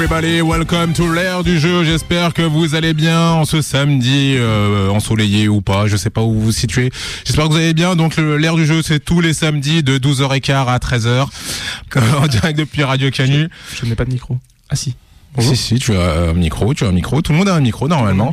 everybody, welcome to l'ère du jeu. J'espère que vous allez bien en ce samedi euh, ensoleillé ou pas. Je sais pas où vous vous situez. J'espère que vous allez bien. Donc l'ère du jeu, c'est tous les samedis de 12h15 à 13h en direct depuis Radio Canu. Je n'ai pas de micro. Ah si. Si, si, tu as un micro, tu as un micro. Tout le monde a un micro, normalement.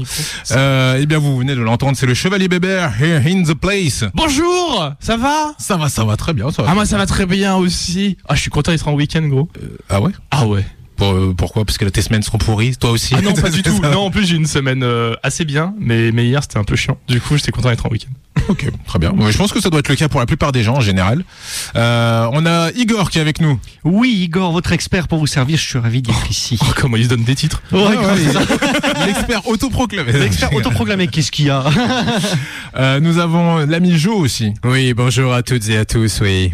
Euh, eh bien, vous venez de l'entendre, c'est le Chevalier Bébert, here in the place. Bonjour Ça va? Ça va, ça va très bien, ça va. Ah moi ça va très bien aussi. Ah je suis content d'être en week-end gros. Ah ouais? Ah ouais. Pour- euh, Pourquoi? Parce que tes semaines seront pourries, toi aussi? Ah non pas du tout. Ça. Non en plus j'ai une semaine euh, assez bien, mais, mais hier c'était un peu chiant. Du coup j'étais content d'être en week-end. Ok, très bien. Ouais, je pense que ça doit être le cas pour la plupart des gens en général. Euh, on a Igor qui est avec nous. Oui, Igor, votre expert pour vous servir, je suis ravi d'être ici. Oh comment ils se donnent des titres. Ouais, ouais, il- L'expert autoproclamé. L'expert autoproclamé, qu'est-ce qu'il y a? Euh, nous avons l'ami Joe aussi. Oui, bonjour à toutes et à tous, oui.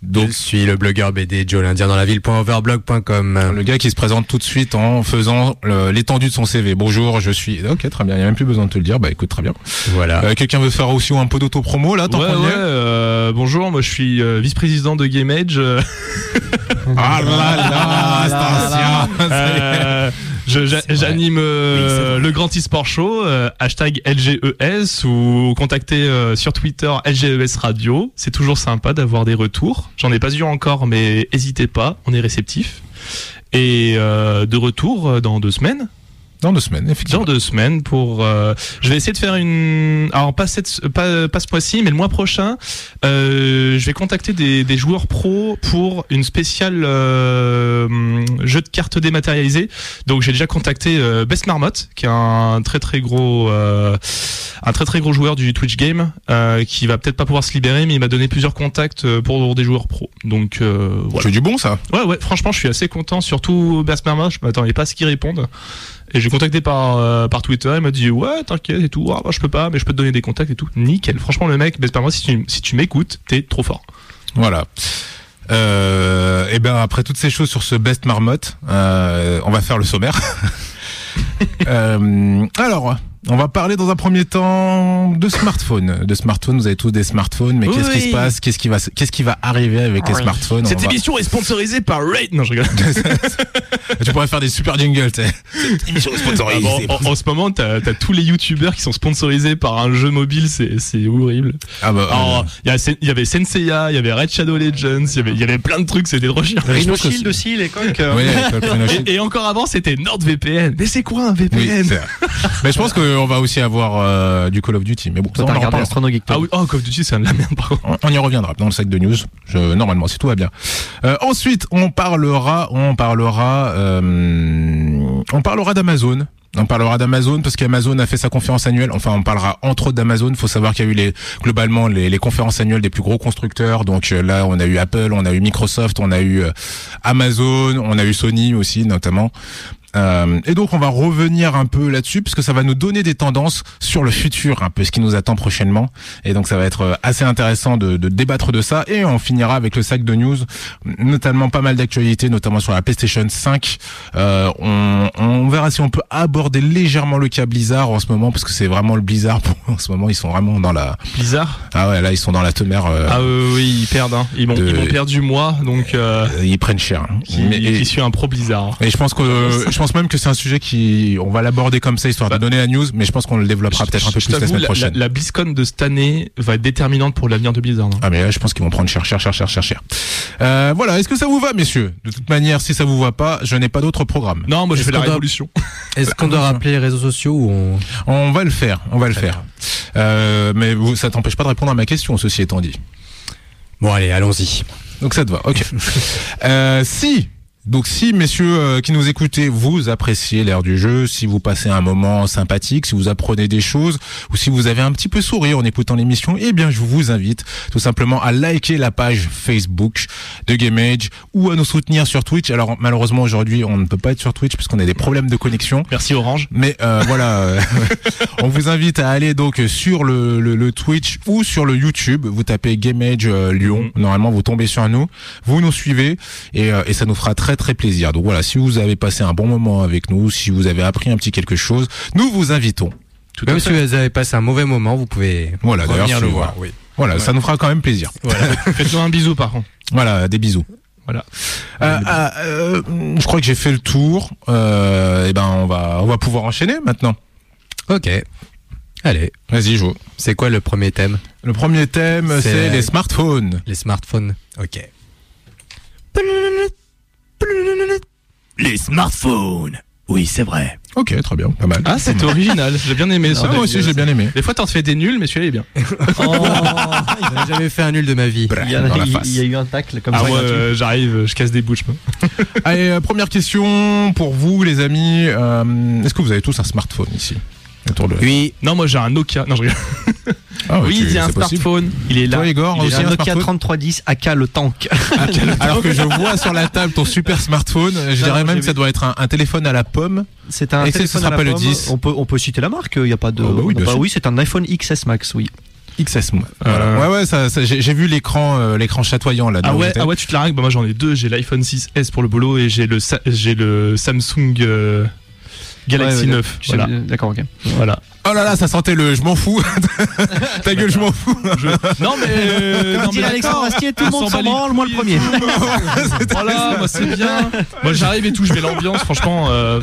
Donc, je suis le blogueur BD Joe l'Indien dans la ville.overblog.com. le gars qui se présente tout de suite en faisant l'étendue de son CV. Bonjour, je suis. Ok, très bien. Il n'y a même plus besoin de te le dire. Bah écoute, très bien. Voilà. Euh, Quelqu'un veut faire aussi un peu d'auto-promo là, tant ouais ouais. euh, bonjour moi je suis euh, vice-président de Game Edge. euh, Ah là là, ancien. Euh. J'anime euh, le Grand e-sport show, euh, hashtag LGES, ou contactez sur Twitter LGES Radio. C'est toujours sympa d'avoir des retours. J'en ai pas eu encore, mais hésitez pas, on est réceptif. Et de retour dans deux semaines. Dans deux semaines, Dans effectivement. deux semaines pour. euh, je vais essayer de faire une. Alors pas cette, pas, pas ce mois-ci, mais le mois prochain, euh, je vais contacter des, des joueurs pros pour une spéciale euh, jeu de cartes dématérialisé. Donc j'ai déjà contacté euh, Best Marmotte, qui est un très très gros, euh, un très très gros joueur du Twitch game, euh, qui va peut-être pas pouvoir se libérer, mais il m'a donné plusieurs contacts pour des joueurs pros. Donc euh, voilà. C'est du bon ça. Ouais, ouais, franchement, je suis assez content, surtout Best Marmotte, je m'attendais pas à ce qu'il réponde. Et j'ai contacté par, euh, par Twitter, il m'a dit ouais, t'inquiète et tout, ah, bah, je peux pas, mais je peux te donner des contacts et tout. Nickel. Franchement, le mec, Best Marmotte, si tu, si tu m'écoutes, t'es trop fort. Voilà. Euh, et ben après toutes ces choses sur ce best marmotte, euh, on va faire le sommaire. Euh, alors, on va parler dans un premier temps de smartphones. De smartphones, vous avez tous des smartphones, mais qu'est-ce qui se passe? Qu'est-ce qui va, qu'est-ce qui va arriver avec les smartphones? On Cette va- émission est sponsorisée par Raid. Non, je rigole. Tu pourrais faire des super jingles. tu sais. Cette émission est Ah sponsorisée. bon, en, en ce moment, t'as as tous les youtubeurs qui sont sponsorisés par un jeu mobile, c'est c'est horrible. Ah bah, Alors, euh, il y, Sen- il y avait Senseiya, il y avait Red Shadow Legends, il y avait, il y avait plein de trucs, c'était trop chiant. Rhino que Shield aussi, les coques. euh. ouais. Et, et encore avant, c'était NordVPN. Mais c'est quoi un VPN mais je pense qu'on va aussi avoir euh, du Call of Duty. Mais bon, ça, on en reparlera. Ah oui, oh, Call of Duty, c'est de la merde, par contre. On- On y reviendra dans le sac de news. Je, normalement, si tout va bien. Euh, ensuite, on parlera, on parlera, euh, on parlera d'Amazon. On parlera d'Amazon parce qu'Amazon a fait sa conférence annuelle. Enfin, on parlera entre autres d'Amazon. Il faut savoir qu'il y a eu les, globalement les, les conférences annuelles des plus gros constructeurs. Donc euh, là, on a eu Apple, on a eu Microsoft, on a eu euh, Amazon, on a eu Sony aussi notamment. Euh, et donc on va revenir un peu là-dessus parce que ça va nous donner des tendances sur le futur, un peu ce qui nous attend prochainement. Et donc ça va être euh, assez intéressant de, de débattre de ça. Et on finira avec le sac de news, notamment pas mal d'actualités, notamment sur la PlayStation 5. Euh, on, on verra si on peut aborder légèrement le cas Blizzard en ce moment parce que c'est vraiment le Blizzard. En ce moment ils sont vraiment dans la. Bizarre. Ah ouais là ils sont dans la temère. euh, Ah oui, ils perdent. Hein. Ils m'ont de- ils m'ont perdu moi, donc euh, ils prennent cher. hein. qui, Mais- qui suis un pro Blizzard. Et je pense que je pense même que c'est un sujet qui on va l'aborder comme ça histoire de Bah, donner la news, mais je pense qu'on le développera peut-être un peu plus la semaine prochaine. la, la BlizzCon de cette année va être déterminante pour l'avenir de Blizzard. hein. Ah mais là je pense qu'ils vont prendre cher cher cher cher cher cher. Euh, voilà, est-ce que ça vous va messieurs? De toute manière, si ça vous va pas, je n'ai pas d'autre programme. Non, moi je fais la révolution. Est-ce qu'on doit rappeler les réseaux sociaux ou on... On va le faire, on va le faire. Euh, mais vous, ça t'empêche pas de répondre à ma question, ceci étant dit. Bon allez, allons-y. Donc ça te va, ok. euh, si Donc si, messieurs euh, qui nous écoutez, vous appréciez l'ère du jeu, si vous passez un moment sympathique, si vous apprenez des choses, ou si vous avez un petit peu souri en écoutant l'émission, eh bien je vous invite tout simplement à liker la page Facebook de GameAge ou à nous soutenir sur Twitch. Alors malheureusement aujourd'hui on ne peut pas être sur Twitch parce qu'on a des problèmes de connexion. Merci Orange. Mais euh, voilà, euh, on vous invite à aller donc sur le, le, le Twitch ou sur le YouTube. Vous tapez GameAge euh, Lyon. Normalement, vous tombez sur nous. Vous nous suivez et, euh, et ça nous fera très très plaisir. Donc voilà, si vous avez passé un bon moment avec nous, si vous avez appris un petit quelque chose, nous vous invitons. Tout Même si vous avez passé un mauvais moment, vous pouvez Voilà, si le voir. Oui. Voilà, ça nous fera quand même plaisir. Faites-nous un bisou par contre. Voilà, des bisous. Voilà. Euh, euh, euh, je crois que j'ai fait le tour. Euh, et ben on va on va pouvoir enchaîner maintenant. Ok. Allez, Vas-y, Jo. c'est quoi le premier thème? Le premier thème, C'est- c'est les smartphones. Les smartphones. Ok. Les smartphones. Oui, c'est vrai. Ok, très bien, pas mal. Ah, c'était original. J'ai bien aimé ça. Ah, moi aussi, j'ai bien aimé. Des fois, t'en fais des nuls, mais celui-là il est bien. J'ai jamais fait un nul de ma vie. Il y, a, il- il y eu un tacle comme Ah ça. ouais, euh, j'arrive, je casse des bouches. moi. Allez, euh, première question pour vous, les amis. Euh, Est-ce que vous avez tous un smartphone ici? Autour de... Oui. Non, moi j'ai un Nokia. Non, je rigole. Ah, ouais, oui, il y a un possible. smartphone. Il est là. Toi, Igor, Il est aussi J'ai un un Nokia smartphone 3310 AK le tank. Alors que je vois sur la table ton super smartphone, je dirais même que ça doit être un, un téléphone à la pomme. C'est un Et ce téléphone sera à la pas le pomme. 10. On peut, on peut citer la marque, il y a pas de. Oh, bah oui, oui, c'est un iPhone XS Max, oui. XS. moi. Euh. Ouais, ouais, ça, ça- j'ai vu l'écran, euh, l'écran chatoyant là. Ah ouais, ah ouais, tu te la règles. Bah, moi j'en ai deux. J'ai l'iPhone 6S pour le boulot et j'ai le, Sa- j'ai le Samsung euh, Galaxy Ouais, ouais, 9. tu sais- Voilà. D'accord, ok. voilà. Oh là là, ça sentait le, je m'en fous. Ta gueule, je m'en fous. Non mais, euh, non, mais Alexandre. Astier, tout le On monde s'en branle, moi le premier. Voilà, moi c'est bien. Moi j'arrive et tout, je mets l'ambiance. Franchement, euh,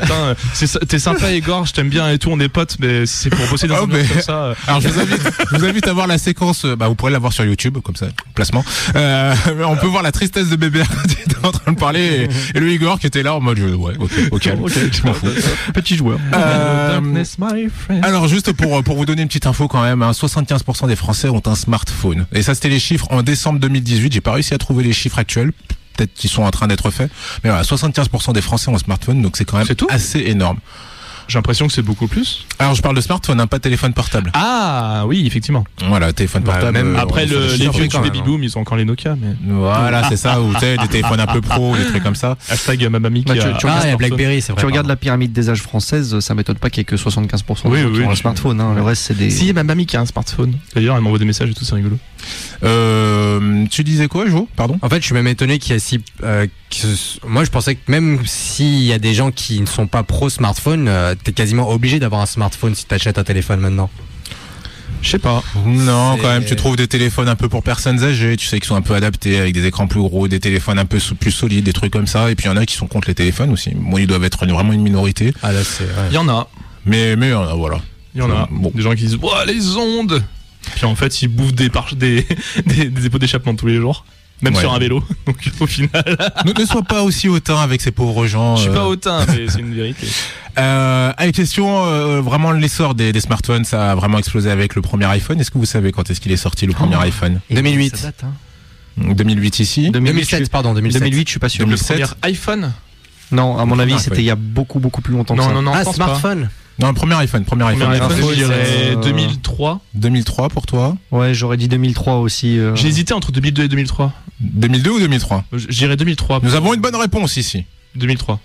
t'es sympa Igor, je t'aime bien et tout, on est potes, mais si c'est pour bosser dans Oh, mais- comme ça. euh, Alors je vous invite, je vous invite à voir la séquence. euh, Bah vous pourrez la voir sur YouTube, comme ça, placement. Euh, on peut voir la tristesse de bébé quand il était en train de parler et, et le Igor qui était là en mode ouais, ok, au calme, je m'en fous. Petit joueur. Euh, my alors juste pour pour vous donner une petite info quand même, hein, 75% des Français ont un smartphone. Et ça c'était les chiffres en décembre 2018. J'ai pas réussi à trouver les chiffres actuels. Peut-être qu'ils sont en train d'être faits. Mais voilà, 75% des Français ont un smartphone, donc c'est quand même tout assez énorme. J'ai l'impression que c'est beaucoup plus. Alors je parle de smartphone, hein, pas de téléphone portable. Ah oui, effectivement. Voilà, téléphone Bah, portable. même euh, Après le, les vieux du baby boom, ils ont encore les Nokia, mais Voilà, c'est ça, ou tu sais, des téléphones un peu pro, des trucs comme ça. hashtag ma mamie qui Bah, tu- a. tu Ah, smartphone. Blackberry, c'est vrai. Tu regardes la pyramide des âges française, ça m'étonne pas qu'il y ait que 75% Oui, oui, qui ont un oui. smartphone. Hein. Le reste, c'est des. Si, ma mamie qui a un smartphone. D'ailleurs, elle m'envoie des messages et tout, c'est rigolo. Euh, tu disais quoi, Jo? Pardon? En fait, je suis même étonné qu'il y a si. euh, moi, je pensais que même s'il y a des gens qui ne sont pas pro smartphone, euh, t'es quasiment obligé d'avoir un smartphone si t'achètes un téléphone maintenant. Je sais pas. Non, quand même, tu trouves des téléphones un peu pour personnes âgées, tu sais, qui sont un peu adaptés, avec des écrans plus gros, des téléphones un peu plus solides, des trucs comme ça. Et puis il y en a qui sont contre les téléphones aussi. Bon, ils doivent être une- vraiment une minorité. Ah là, c'est. ouais. Il y en a. Mais, mais euh, voilà. Il y en a. Bon. Des gens qui disent Ouah, les ondes Puis en fait, ils bouffent des, par- des, des, des pots d'échappement tous les jours. Même Ouais. sur un vélo. Donc au final, ne, ne sois pas aussi hautain avec ces pauvres gens. je suis euh. pas hautain, mais c'est une vérité. Euh, allez, question, euh, vraiment l'essor des, des smartphones, ça a vraiment explosé avec le premier iPhone. Est-ce que vous savez quand est-ce qu'il est sorti le premier Oh. iPhone Et 2008. ça date, hein. 2008 ici 2007, pardon, 2007. 2008, je suis pas sûr. 2007. Le premier iPhone? Non, à mon avis, c'était il y a beaucoup, beaucoup plus longtemps que Non, ça. non, non, Ah, pense pas. Non, le premier iPhone, premier Le iPhone. premier iPhone, iPhone, je dirais euh, 2003. 2003 pour toi Ouais, j'aurais dit 2003 aussi. euh. J'ai hésité entre 2002 et 2003. 2002 ou 2003 Je dirais 2003. Nous avons une bonne réponse ici. 2003.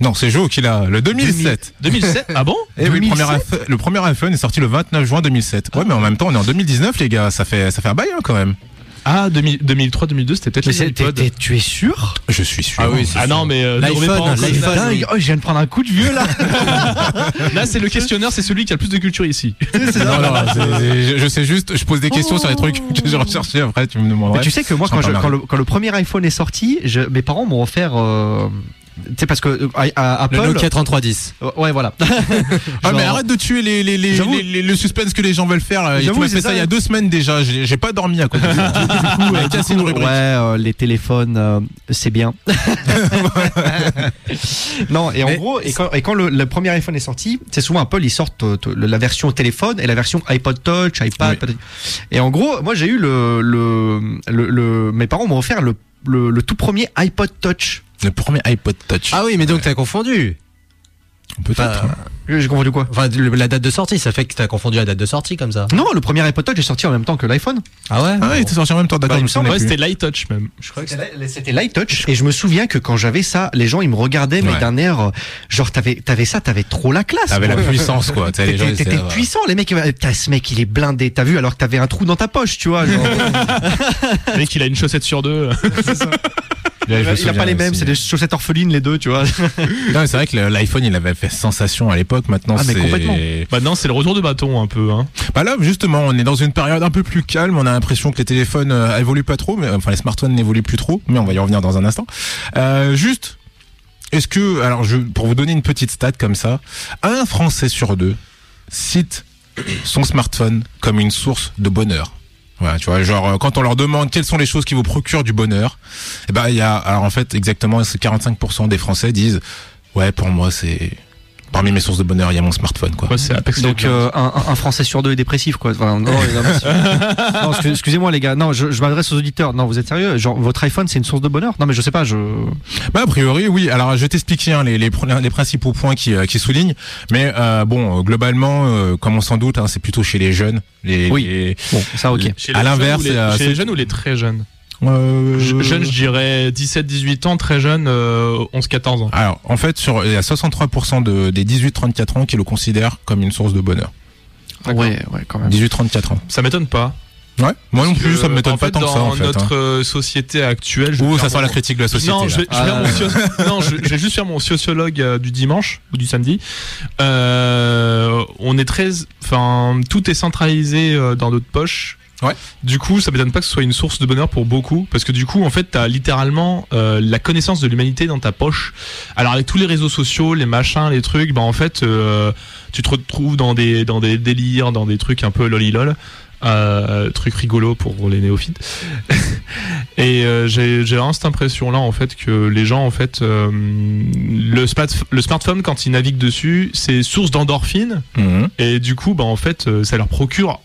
Non, c'est Joe qui l'a. Le 2007. 2007 Ah bon Eh oui, le 2007? premier, iPhone- le premier iPhone est sorti le 29 juin 2007. Ouais, mais en même temps, on est en 2019, les gars. Ça fait, ça fait un bail, hein, quand même. Ah, 2000 2003, 2002, c'était peut-être t'es- tu es sûr Je suis sûr. Ah oui, c'est Ah non, mais euh, ne L'iPhone, l'iPhone. oh, je viens de prendre un coup de vieux là. Là, c'est le questionneur, c'est celui qui a le plus de culture ici. Non, non, c'est- je, sais juste, je pose des questions sur les trucs que j'ai recherchés après, tu me demanderais. Mais tu sais que moi, quand, je- t'emmerder. quand le, quand le premier iPhone est sorti, je- mes parents m'ont offert. euh, sais, parce que euh, à- à Apple. Le Nokia 3310. Euh, Ouais, voilà. Ah, mais arrête de tuer les, les, le suspense que les gens veulent faire. J'avoue, m'as c'est fait ça, il y a deux semaines déjà. J'ai pas dormi à côté. Du coup, euh, Ouais, euh, les téléphones, euh, c'est bien. non, et en gros, et quand, et quand le, le premier iPhone est sorti, c'est souvent Apple, ils sortent euh, la version téléphone et la version iPod Touch, iPad. Oui. Et en gros, moi j'ai eu le, le, le, le- mes parents m'ont offert le, le tout premier iPod Touch. Le premier iPod Touch. Ah oui, mais donc t'as confondu. Peut-être. Enfin, J'ai confondu quoi enfin, le- la date de sortie, ça fait que t'as confondu la date de sortie comme ça. Non, le premier iPod Touch est sorti en même temps que l'iPhone. Ah ouais Ah, il était sorti en même temps, d'accord. Bah, il je me me semble, souvenais Ouais, plus. c'était Light Touch même. Je crois que C'était C'était l'iTouch et je me souviens que quand j'avais ça, les gens ils me regardaient mais Ouais. d'un air euh, genre t'avais t'avais ça, t'avais trop la classe. T'avais la quoi. puissance, quoi. Les gens, T'étais ils t'étais étaient, puissant, les mecs. Putain, ce mec, il est blindé. T'as vu alors que t'avais un trou dans ta poche, tu vois. genre. Le mec, il a une chaussette sur deux. Là, je me Il a pas les mêmes, c'est des chaussettes orphelines les deux, tu vois. Non, mais c'est vrai que l'iPhone, il avait fait sensation à l'époque. Maintenant, Ah, c'est. complètement. Maintenant, c'est le retour de bâton un peu. Hein. Bah là, justement, on est dans une période un peu plus calme. On a l'impression que les téléphones euh, évoluent pas trop, mais enfin les smartphones n'évoluent plus trop. Mais on va y revenir dans un instant. Euh, juste, est-ce que, alors, je, pour vous donner une petite stat comme ça, un Français sur deux cite son smartphone comme une source de bonheur. Voilà, tu vois, genre euh, quand on leur demande quelles sont les choses qui vous procurent du bonheur, eh ben il y a, alors en fait exactement, c'est 45% des Français disent, ouais, pour moi c'est parmi mes sources de bonheur, il y a mon smartphone, quoi. Donc euh, un, un- un Français sur deux est dépressif quoi. Enfin, non, excusez-moi les gars. Non, je, je m'adresse aux auditeurs. Non, vous êtes sérieux? Genre votre iPhone c'est une source de bonheur? Non mais je sais pas. Je. Bah, a priori, oui. Alors, je vais t'expliquer hein, les, les, pr- les principaux points qui, euh, qui soulignent. Mais euh, bon, euh, globalement, euh, comme on s'en doute, hein, c'est plutôt chez les jeunes. Les, Oui. les- Bon, ça ok. Chez à les l'inverse, jeunes ou les- euh, chez c'est- les jeunes ou les très jeunes? Euh, Je- Jeunes, je dirais 17-18 ans, très jeunes, euh, 11-14 ans. Alors, en fait, sur, il y a 63% de, des 18-34 ans qui le considèrent comme une source de bonheur. Ouais, ouais, quand même. 18-34 ans. Ça m'étonne pas. Ouais. Moi non plus, ça me m'étonne pas fait, tant que ça, dans en fait. notre hein. euh, société actuelle, je Ouh, ça sent la critique de la société. Non, je vais, je vais faire mon Ah. socio- non, je, je vais juste faire mon sociologue euh, du dimanche ou du samedi. Euh, on est très, enfin, tout est centralisé euh, dans notre poche. Ouais. Du coup, ça m'étonne pas que ce soit une source de bonheur pour beaucoup, parce que du coup, en fait, t'as littéralement euh, la connaissance de l'humanité dans ta poche. Alors avec tous les réseaux sociaux, les machins, les trucs, bah en fait, euh, tu te retrouves dans des dans des délires, dans des trucs un peu lolilol. Euh, truc rigolo pour les néophytes et euh, j'ai j'ai vraiment cette impression là en fait que les gens en fait euh, le, smart- le smartphone quand ils naviguent dessus c'est source d'endorphine Mhm. et du coup bah en fait ça leur procure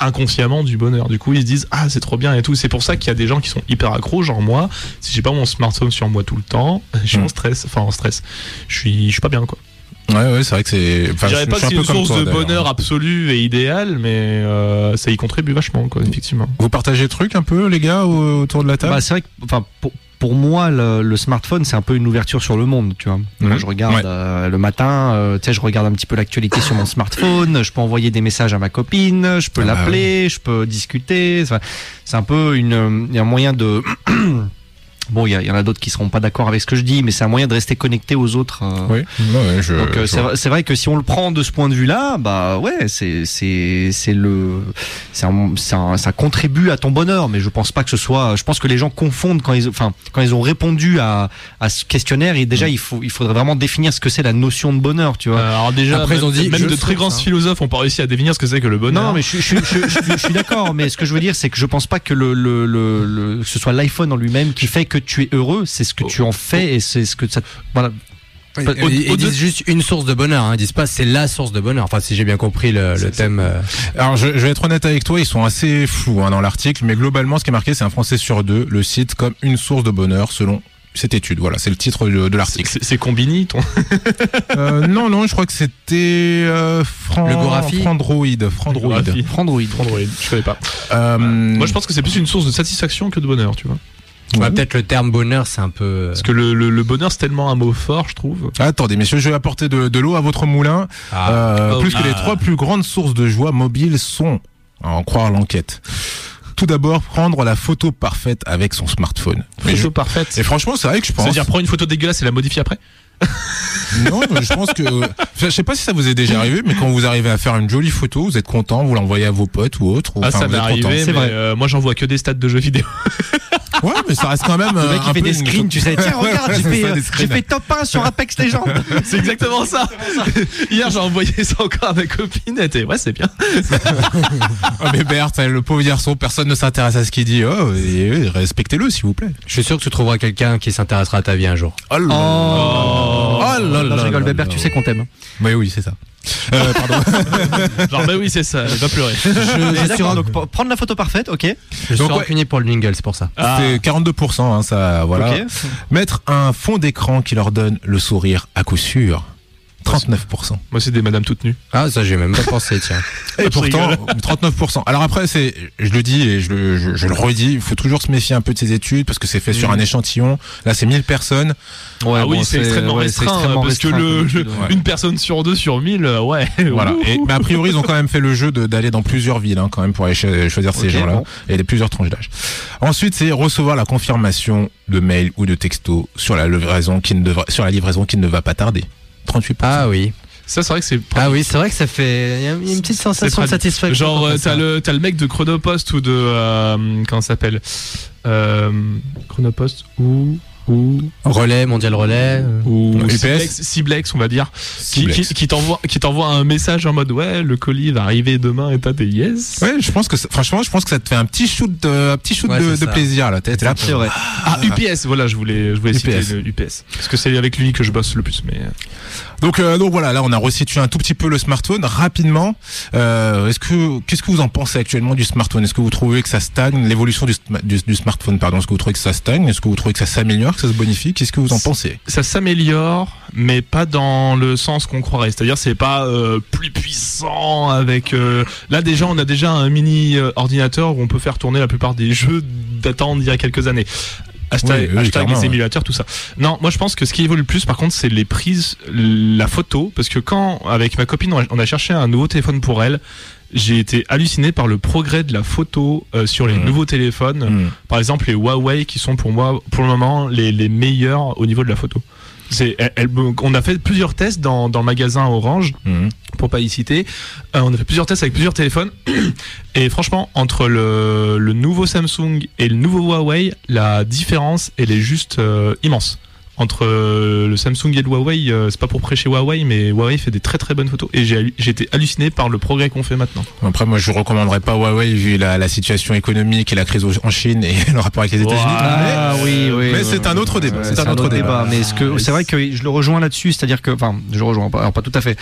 inconsciemment du bonheur. Du coup ils se disent ah c'est trop bien et tout. C'est pour ça qu'il y a des gens qui sont hyper accros genre moi si j'ai pas mon smartphone sur moi tout le temps je suis Mm. en stress. Enfin en stress. Je suis je suis pas bien quoi. Ouais, ouais, c'est vrai que c'est. Enfin, je dirais pas que c'est un une source toi, de bonheur absolu et idéal mais euh, ça y contribue vachement quoi effectivement. Vous partagez le truc un peu, les gars, au- autour de la table? Bah, c'est vrai que, enfin, pour, pour moi, le, le smartphone, c'est un peu une ouverture sur le monde, tu vois. Mhm. Je regarde Ouais. euh, le matin, euh, tu sais, je regarde un petit peu l'actualité sur mon smartphone, je peux envoyer des messages à ma copine, je peux Ah bah l'appeler, je peux discuter. C'est un peu une, euh, un moyen de. Bon, il y, en a d'autres qui seront pas d'accord avec ce que je dis, mais c'est un moyen de rester connecté aux autres. euh, Oui, ouais, ouais, je. donc euh, c'est vrai- que si on le prend de ce point de vue-là, bah ouais, c'est c'est c'est le c'est un, un- ça contribue à ton bonheur, mais je pense pas que ce soit. Je pense que les gens confondent quand ils enfin quand ils ont répondu à à ce questionnaire et Mm. déjà il faut il faudrait vraiment définir ce que c'est la notion de bonheur, tu vois. Euh, alors déjà Après, ils ont dit, même de très grands hein. philosophes ont pas réussi à définir ce que c'est que le bonheur Non, mais je, je, je, suis d'accord, mais ce que je veux dire, c'est que je pense pas que le, le, le, le- que ce soit l'iPhone en lui-même qui fait que tu es heureux, c'est ce que tu en fais et c'est ce que ça. Voilà. Ils, Au- ils au- disent juste une source de bonheur, hein. ils disent pas c'est la source de bonheur. Enfin, si j'ai bien compris le, thème. euh, Alors, je, je vais être honnête avec toi, ils sont assez flous hein, dans l'article, mais globalement, ce qui est marqué, c'est un Français sur deux le cite comme une source de bonheur selon cette étude. Voilà, c'est le titre de, de l'article. c'est Combini ton Euh, non, non, je crois que c'était euh, Fran... Le Gorafi Frandroid. Frandroid. Graphie. Android. Android, je connais pas. Euh, Moi je pense que c'est plus une source de satisfaction que de bonheur, tu vois. Ouais, Peut-être le terme bonheur, c'est un peu. euh, Parce que le, le, le bonheur c'est tellement un mot fort, je trouve. Attendez, messieurs, je vais apporter de, de l'eau à votre moulin. ah. Euh, Oh, plus que ah. les trois plus grandes sources de joie mobile sont, à en croire l'enquête. Tout d'abord, prendre la photo parfaite avec son smartphone. Photo je- parfaite. Et franchement, c'est vrai que je pense. C'est-à-dire prends une photo dégueulasse et la modifie après Non, mais je pense que. Je sais pas si ça vous est déjà arrivé, mais quand vous arrivez à faire une jolie photo, vous êtes content, vous l'envoyez à vos potes ou autres. ou- Ah ça m'est arrivé, C'est mais vrai. euh, moi j'en vois que des stats de jeux vidéo. Ouais, mais ça reste quand même. Le euh, mec un il fait peu des screens, tu sais. Tiens, regarde, j'ai fait, euh, fait top 1 sur Apex Legends. c'est exactement ça. Hier j'ai envoyé ça encore à ma copine, elle était ouais c'est bien. Ah, mais Berthe, le pauvre garçon, personne ne s'intéresse à ce qu'il dit. Oh, respectez-le, s'il vous plaît. Je suis sûr que tu trouveras quelqu'un qui s'intéressera à ta vie un jour. Oh là là. Oh, là Non, là je rigole, Bébert, tu sais qu'on t'aime. Oui, oui, c'est ça. Euh, pardon. Genre bah oui c'est ça, va pleurer. Je suis D'accord, ran- donc p- prendre la photo parfaite, ok. je suis Donc, ouais. rancunier pour le jingle, c'est pour ça. Ah. C'est 42%, hein, ça, voilà. ok. Mettre un fond d'écran qui leur donne le sourire à coup sûr. 39%. Moi, c'est des madames toutes nues. Ah, ça, j'ai même pas pensé, tiens. Et pourtant, rigole. 39%. Alors après, c'est, je le dis et je le, je, je le redis, il faut toujours se méfier un peu de ces études parce que c'est fait sur Mhm. un échantillon. Là, c'est 1000 personnes. Ouais, ah oui, bon, c'est extrêmement ouais, c'est restreint, extrêmement parce que le, ouais. une personne sur deux sur 1000, euh, ouais. Voilà. Et, mais a priori, ils ont quand même fait le jeu de- d'aller dans plusieurs villes, hein, quand même, pour aller cho- choisir ces gens-là. bon. Et des plusieurs tranches d'âge. Ensuite, c'est recevoir la confirmation de mail ou de texto sur la livraison qui ne devra, sur la livraison qui ne va pas tarder. 38%. Ah oui. Ça, c'est vrai que c'est Ah oui, c'est vrai que ça fait. Il y a une petite sensation de satisfaction. Genre, t'as le, t'as le mec de Chronopost ou de. Euh, comment ça s'appelle euh, Chronopost ou. Ou. Relais, mondial relais. euh. Ou UPS. Ciblex, on va dire, qui, Ciblex. qui, qui t'envoie, qui t'envoie un message en mode ouais, le colis va arriver demain et t'as des yes. Ouais, je pense que ça- franchement, je pense que ça te fait un petit shoot de, un petit shoot Ouais, de, plaisir là. T'es là. C'est vrai. Ah, UPS, voilà, je voulais, je voulais citer UPS. le UPS. Parce que c'est avec lui que je bosse le plus, mais. euh, Donc, euh, donc voilà, là on a resitué un tout petit peu le smartphone rapidement. Euh, est-ce que qu'est-ce que vous en pensez actuellement du smartphone? Est-ce que vous trouvez que ça stagne? L'évolution du, du, du smartphone Pardon, est-ce que vous trouvez que ça stagne? Est-ce que vous trouvez que ça s'améliore, que ça se bonifie Qu'est-ce que vous en pensez? ça s'améliore, mais pas dans le sens qu'on croirait. C'est-à-dire, c'est pas euh, plus puissant avec. euh, Là, déjà, on a déjà un mini euh, ordinateur où on peut faire tourner la plupart des jeux datant d'il y a quelques années. Hashtag, Oui, oui, hashtag clairement, les ouais. émulateurs, tout ça. Non, moi je pense que ce qui évolue le plus, par contre, c'est les prises, la photo, parce que quand, avec ma copine, on a- on a cherché un nouveau téléphone pour elle, j'ai été halluciné par le progrès de la photo euh, sur les Mhm. nouveaux téléphones Hmm. par exemple les Huawei qui sont pour moi pour le moment les, les meilleurs au niveau de la photo. C'est, elle- elle- on a fait plusieurs tests dans, dans le magasin Orange, Hmm. pour pas y citer. Euh, on a fait plusieurs tests avec plusieurs téléphones. Et franchement, entre le, le nouveau Samsung et le nouveau Huawei, la différence, elle est juste euh, immense. Entre euh, le Samsung et le Huawei, euh, c'est pas pour prêcher Huawei, mais Huawei fait des très très bonnes photos. Et j'ai été halluciné par le progrès qu'on fait maintenant. Après, moi, je recommanderais pas Huawei vu la, la situation économique et la crise en Chine et le rapport avec les États-Unis. Ah oui, oui. mais oui, c'est oui, un autre débat, ouais, c'est un autre débat. Mais ce que c'est vrai que je le rejoins là-dessus, c'est-à-dire que, enfin, je le rejoins pas, alors pas tout à fait.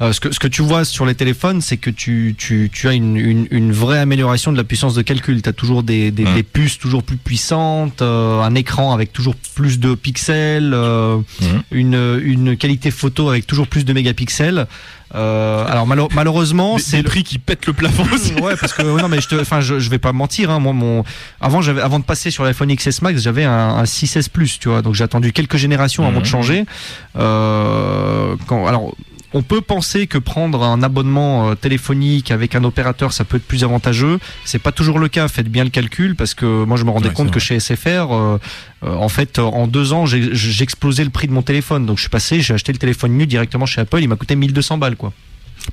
Euh, ce que ce que tu vois sur les téléphones, c'est que tu tu tu as une, une une vraie amélioration de la puissance de calcul. Tu as toujours des des, des puces toujours plus puissantes, euh, un écran avec toujours plus de pixels, euh, Mm. une une qualité photo avec toujours plus de mégapixels. Euh, alors malo- malheureusement, c'est le- prix qui pètent le plafond aussi. ouais parce que non mais je te enfin je, je vais pas mentir hein, moi mon avant j'avais avant de passer sur l'iPhone XS Max j'avais un, un 6S Plus tu vois donc j'ai attendu quelques générations avant Mhm. de changer euh, quand alors on peut penser que prendre un abonnement euh, téléphonique avec un opérateur ça peut être plus avantageux. C'est pas toujours le cas. Faites bien le calcul parce que moi je me rendais Ouais, compte que chez SFR euh, euh, en fait en deux ans j'ai explosé le prix de mon téléphone. Donc je suis passé j'ai acheté le téléphone nu directement chez Apple. Il m'a coûté 1200 balles quoi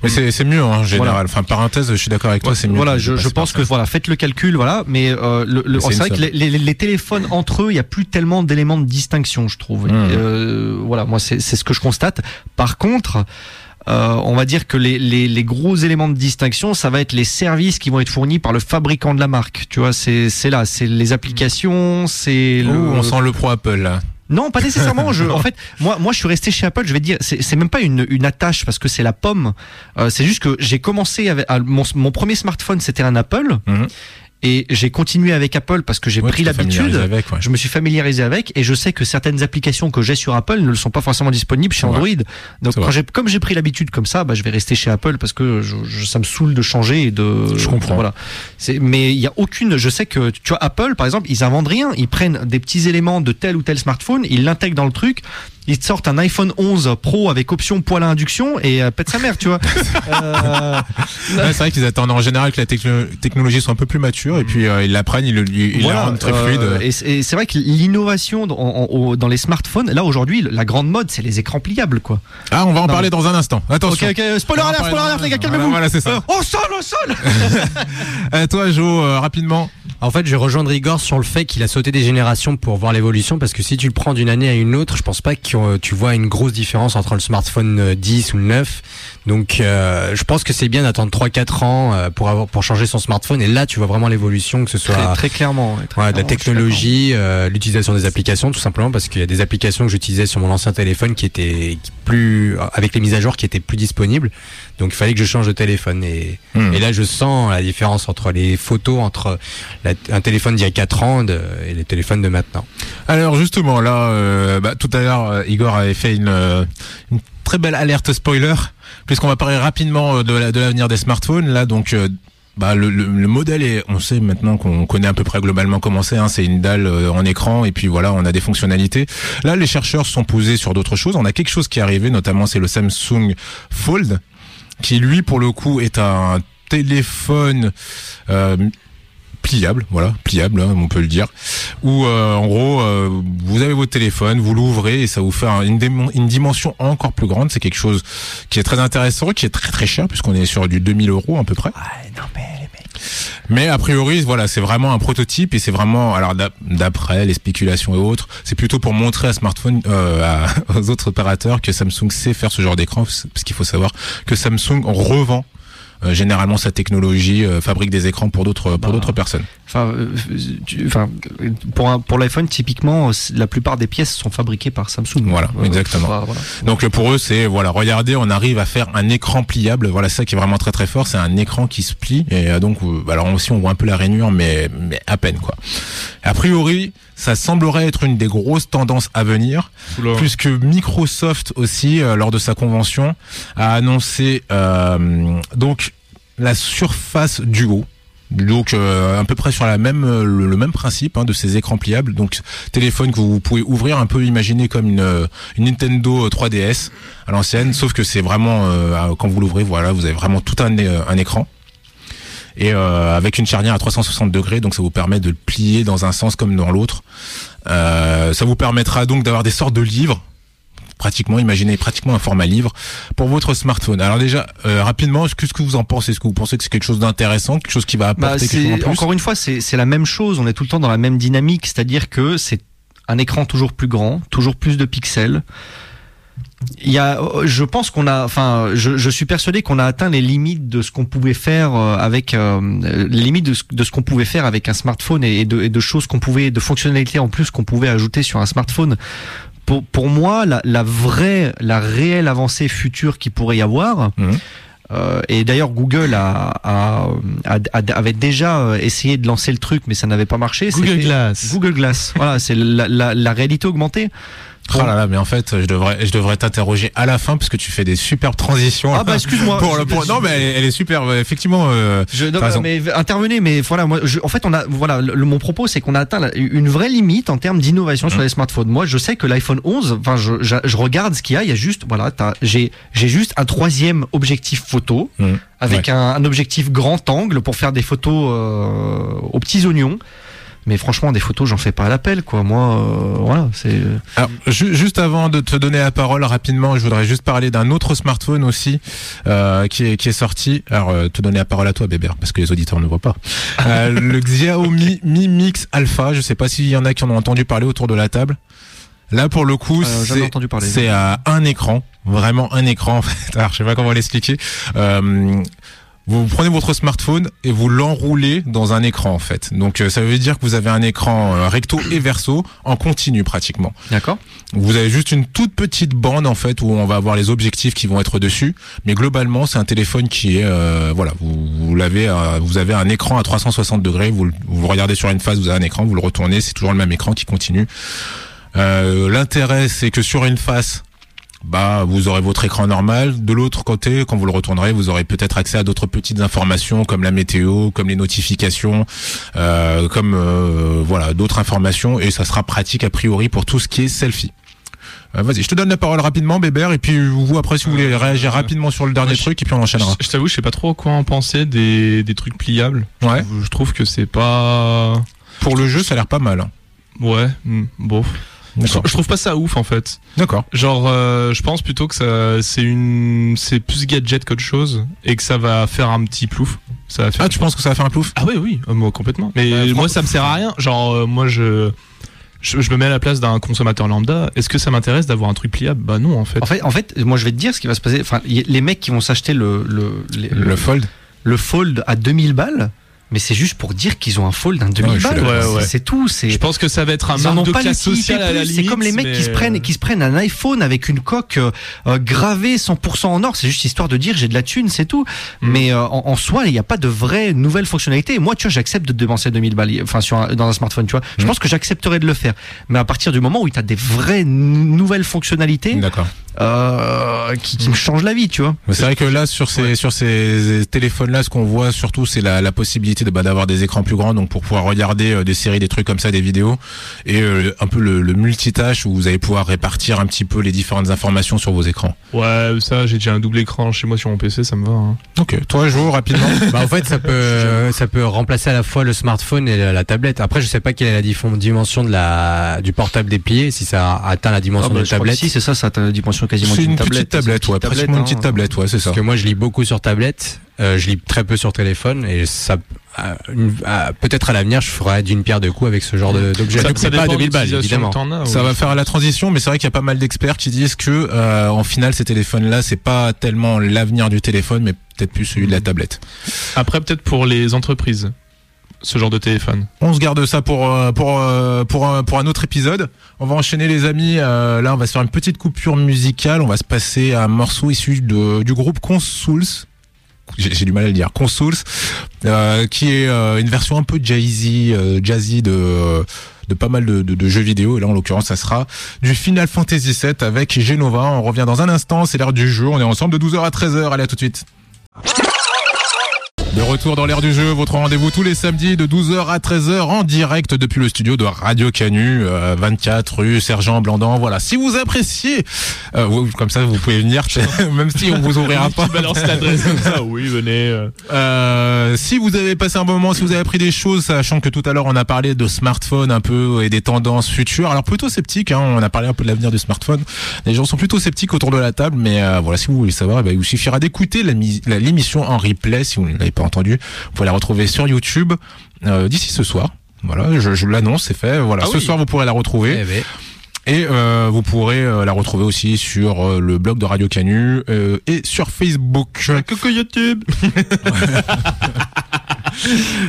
Mais c'est c'est mieux hein, en général. Voilà. Enfin, parenthèse, je suis d'accord avec toi, c'est mieux. Voilà, je, je pense que voilà, faites le calcul, voilà. Mais euh, le, le- c'est vrai que les, les- les téléphones entre eux, il y a plus tellement d'éléments de distinction, je trouve. Mmh. Euh, voilà, moi c'est c'est ce que je constate. Par contre. euh, on va dire que les, les, les gros éléments de distinction, ça va être les services qui vont être fournis par le fabricant de la marque. Tu vois, c'est c'est là, c'est les applications, c'est le. Ouh, on sent le pro Apple là. Non, pas nécessairement. Je, en fait, moi, moi, je suis resté chez Apple. Je vais te dire, c'est même pas une, une attache parce que c'est la pomme. Euh, c'est juste que j'ai commencé avec à- mon, mon premier smartphone, c'était un Apple, Mhm. Et j'ai continué avec Apple parce que j'ai Ouais, pris l'habitude. ouais. Je me suis familiarisé avec et je sais que certaines applications que j'ai sur Apple ne le sont pas forcément disponibles chez. Android. Donc quand comme j'ai pris l'habitude comme ça, bah, je vais rester chez Apple parce que je, je- ça me saoule de changer et de. Je comprends. Voilà. Mais il y a aucune. Je sais que tu vois Apple par exemple, ils inventent rien. Ils prennent des petits éléments de tel ou tel smartphone, ils l'intègrent dans le truc. Ils te sortent un iPhone 11 Pro avec option poêle à induction et euh, pète sa mère, tu vois. Euh, Ouais, c'est vrai qu'ils attendent en général que la techno- technologie soit un peu plus mature et puis euh, ils la prennent, ils, le- ils, ils la rendent très euh, fluide. Et c'est et c'est vrai que l'innovation dans, les smartphones, là aujourd'hui, la grande mode, c'est les écrans pliables, quoi. Ah, on va en Non. parler dans un instant. Attention. Ok, ok, spoiler alert, spoiler alert, les gars, Voilà, calmez-vous. Voilà, c'est ça. Euh, au sol, au sol Euh, toi, Jo, euh, rapidement. En fait, je vais rejoindre Igor sur le fait qu'il a sauté des générations pour voir l'évolution, parce que si tu le prends d'une année à une autre, je pense pas que euh, tu vois une grosse différence entre le smartphone euh, 10 ou le 9. Donc, euh, je pense que c'est bien d'attendre 3-4 ans euh, pour avoir pour changer son smartphone, et là, tu vois vraiment l'évolution, que ce soit très, très clairement. ouais, très Ouais, de la technologie, euh, l'utilisation des applications, tout simplement parce qu'il y a des applications que j'utilisais sur mon ancien téléphone qui étaient plus avec les mises à jour qui étaient plus disponibles. Donc il fallait que je change de téléphone et, Hmm. et là je sens la différence entre les photos entre la- un téléphone d'il y a 4 ans de- et les téléphones de maintenant. Alors justement, là, euh, bah, tout à l'heure, euh, Igor avait fait une, euh, une très belle alerte spoiler, puisqu'on va parler rapidement euh, de la- de l'avenir des smartphones. Là, donc, euh, bah, le, le- le modèle est, on sait maintenant qu'on connaît à peu près globalement comment c'est. Hein, c'est une dalle euh, en écran et puis voilà, on a des fonctionnalités. Là, les chercheurs sont posés sur d'autres choses. On a quelque chose qui est arrivé, notamment c'est le Samsung Fold, qui lui, pour le coup, est un téléphone. euh, pliable, voilà, pliable, hein, on peut le dire. Où euh, en gros, euh, vous avez votre téléphone, vous l'ouvrez et ça vous fait un- une, dimension encore plus grande. C'est quelque chose qui est très intéressant, qui est très très cher puisqu'on est sur du 2000 euros à peu près. Mais a priori, voilà, c'est vraiment un prototype et c'est vraiment, alors d'ap- d'après les spéculations et autres, c'est plutôt pour montrer à smartphone, euh, à- aux autres opérateurs que Samsung sait faire ce genre d'écran, parce qu'il faut savoir que Samsung revend généralement sa technologie, euh, fabrique des écrans pour d'autres pour Bah, d'autres personnes. Enfin, euh, tu- enfin, pour un- pour l'iPhone, typiquement, la plupart des pièces sont fabriquées par Samsung. Voilà, Euh, exactement. faut pas- voilà. Donc euh, pour eux, c'est voilà, regardez, on arrive à faire un écran pliable. Voilà, ça qui est vraiment très très fort, c'est un écran qui se plie. Et euh, donc, euh, alors aussi, on voit un peu la rainure, mais mais à peine quoi. A priori, ça semblerait être une des grosses tendances à venir, Oula. puisque Microsoft aussi, euh, lors de sa convention, a annoncé euh, donc la Surface Duo. Donc euh, à peu près sur la même euh, le, même principe hein, de ces écrans pliables. Donc téléphone que vous pouvez ouvrir un peu imaginer comme une, euh, Nintendo 3DS à l'ancienne, sauf que c'est vraiment quand vous l'ouvrez, voilà, vous avez vraiment tout un, écran. Et avec une charnière à 360 degrés, donc ça vous permet de le plier dans un sens comme dans l'autre. Ça vous permettra donc d'avoir des sortes de livres pratiquement, imaginez pratiquement un format livre pour votre smartphone. Alors déjà, euh, rapidement, qu'est-ce que vous en pensez? Est-ce que vous pensez que c'est quelque chose d'intéressant, quelque chose qui va Bah, apporter quelque chose en c'est- plus? encore une fois, c'est la même chose. On est tout le temps dans la même dynamique, c'est-à-dire que c'est un écran toujours plus grand, toujours plus de pixels. Il y a, je pense qu'on a, enfin, je, je suis persuadé qu'on a atteint les limites de ce qu'on pouvait faire euh, avec euh, les limites de ce, de ce qu'on pouvait faire avec un smartphone et de, et de choses qu'on pouvait, de fonctionnalités en plus qu'on pouvait ajouter sur un smartphone. Pour, pour moi, la, la vraie, la réelle avancée future qui pourrait y avoir, Mhm. euh, et d'ailleurs Google a, a, a- avait déjà euh, essayé de lancer le truc, mais ça n'avait pas marché. Google Glass. Google Glass. voilà, c'est la, la, la réalité augmentée. Oh là là, mais en fait, je devrais, je devrais t'interroger à la fin parce que tu fais des superbes transitions. Ah bah excuse-moi. Pour le- pour- non, mais elle, est- elle est super. ouais, Effectivement, euh, Je, non, mais intervenez, mais voilà, moi, je- en fait, on a, voilà, le, mon propos, c'est qu'on a atteint une vraie limite en termes d'innovation sur Mhm. les smartphones. Moi, je sais que l'iPhone 11, enfin, je, je, je regarde ce qu'il y a, il y a juste, voilà, j'ai, j'ai juste un troisième objectif photo Mhm. avec un, un objectif grand angle pour faire des photos euh, aux petits oignons. Mais franchement, des photos, j'en fais pas à l'appel, quoi. Moi, euh, voilà, c'est. Alors, ju- juste avant de te donner la parole rapidement, je voudrais juste parler d'un autre smartphone aussi euh, qui est qui est sorti. Alors, euh, te donner la parole à toi, Bébert, parce que les auditeurs ne voient pas. Euh, le Xiaomi Mi Mix Alpha. Je sais pas s'il y en a qui en ont entendu parler autour de la table. Là, pour le coup, Euh, c'est à un écran, vraiment un écran. En fait, alors je sais pas comment l'expliquer. Euh, vous prenez votre smartphone et vous l'enroulez dans un écran en fait. Donc euh, ça veut dire que vous avez un écran euh, recto et verso en continu pratiquement. D'accord. Vous avez juste une toute petite bande en fait où on va avoir les objectifs qui vont être dessus, mais globalement c'est un téléphone qui est euh, voilà vous, vous l'avez euh, vous avez un écran à 360 degrés, vous, vous regardez sur une face, vous avez un écran, vous le retournez, c'est toujours le même écran qui continue. Euh, L'intérêt c'est que sur une face bah, vous aurez votre écran normal. De l'autre côté, quand vous le retournerez, vous aurez peut-être accès à d'autres petites informations comme la météo, comme les notifications, euh, comme euh, voilà d'autres informations, et ça sera pratique a priori pour tout ce qui est selfie. Euh, Vas-y, je te donne la parole rapidement, Bébert, et puis vous après si vous voulez Euh, réagir rapidement sur le dernier truc, et puis on enchaînera. Je, je t'avoue, je sais pas trop quoi en penser des, des trucs pliables. Ouais. Je trouve que c'est pas. Pour le jeu, ça a l'air pas mal. hein. Ouais, hmm, bon. Je, trouve pas ça ouf en fait. D'accord. Genre, euh, je pense plutôt que ça, c'est une, c'est plus gadget qu'autre chose et que ça va faire un petit plouf. Ça va faire. Ah, tu penses que ça va faire un plouf? Ah oui, oui, euh, moi complètement. Mais Bah, moi, ça me sert à rien. Genre, euh, moi, je, je, je me mets à la place d'un consommateur lambda. Est-ce que ça m'intéresse d'avoir un truc pliable? Bah non, en fait. En fait, en fait, moi, je vais te dire ce qui va se passer. Enfin, y- les mecs qui vont s'acheter le, le, les- Le fold le fold à 2000 balles, mais c'est juste pour dire qu'ils ont un fold à 2000 Ouais, je suis balles. Ouais, ouais. C'est tout. C'est Je pense que ça va être un marque de pas classe sociale à la limite. C'est comme les mecs qui se prennent qui se prennent un iPhone avec une coque euh, euh, gravée 100% en or. C'est juste histoire de dire j'ai de la thune, c'est tout. Mm. Mais euh, en, en soi, il n'y a pas de vraie nouvelle fonctionnalité. Moi, tu vois, j'accepte de dépenser 2000 balles, enfin sur un- dans un smartphone. Tu vois, je Mm. pense que j'accepterais de le faire. Mais à partir du moment où tu as des vraies nouvelles fonctionnalités, D'accord. Euh, qui, qui me change la vie, tu vois. Mais C'est vrai que là, sur ces sur ces téléphones-là, ce qu'on voit surtout, c'est la, la possibilité de bah, d'avoir des écrans plus grands, donc pour pouvoir regarder euh, des séries, des trucs comme ça, des vidéos, et euh, un peu le, le multitâche où vous allez pouvoir répartir un petit peu les différentes informations sur vos écrans. Ouais, ça, j'ai déjà un double écran chez moi sur mon PC, ça me va. hein. Ok. Toi, Jo, rapidement. Bah, en fait, ça peut, ça peut remplacer à la fois le smartphone et la, la tablette. Après, je sais pas quelle est la dimension de la, du portable déplié, si ça atteint la dimension Ah, bah, crois que tablette. Si, c'est ça, ça a une dimension quasiment C'est d'une une tablette. petite tablette, ouais, une petite hein. tablette, ouais, c'est ça. Parce que moi, je lis beaucoup sur tablette, euh, je lis très peu sur téléphone, et ça, peut-être à l'avenir, je ferai d'une pierre deux coups avec ce genre de- d'objet. Ça, Donc, ça pas dépend de de 1000 balles, évidemment. Ça va faire la transition, mais c'est vrai qu'il y a pas mal d'experts qui disent que, euh, en final, ces téléphones-là, c'est pas tellement l'avenir du téléphone, mais peut-être plus celui de la tablette. Après, peut-être pour les entreprises, ce genre de téléphone. On se garde ça pour euh, pour euh, pour un, pour un autre épisode. On va enchaîner les amis. Euh, là, on va se faire une petite coupure musicale. On va se passer à un morceau issu de, du groupe Consuls. J'ai du mal à le dire. Consuls, euh, qui est euh, une version un peu jazzy, euh, jazzy de de pas mal de, de, de jeux vidéo. Et là, en l'occurrence, ça sera du Final Fantasy VII avec Genova. On revient dans un instant. C'est l'heure du jeu. On est ensemble de 12h à 13h. Allez, à tout de suite. De retour dans l'air du jeu, votre rendez-vous tous les samedis de 12h à 13h en direct depuis le studio de Radio Canu, euh, 24 rue Sergent Blandan. Voilà, si vous appréciez, euh, vous- comme ça vous pouvez venir, même si on vous ouvrira pas. Tu balances l'adresse comme ça, oui, venez. euh. Euh, si vous avez passé un bon moment, si vous avez appris des choses, sachant que tout à l'heure on a parlé de smartphone un peu et des tendances futures, alors plutôt sceptique, hein, on a parlé un peu de l'avenir du smartphone. Les gens sont plutôt sceptiques autour de la table, mais euh, voilà, si vous voulez savoir, eh ben, il vous suffira d'écouter l'émission en replay si vous ne l'avez pas entendu. Vous pouvez la retrouver sur YouTube euh, d'ici ce soir. Voilà, je, je l'annonce, c'est fait. Voilà, Ah ce oui. soir vous pourrez la retrouver. Eh ben, Et euh, vous pourrez euh, la retrouver aussi sur euh, le blog de Radio Canu euh, et sur Facebook. Coucou YouTube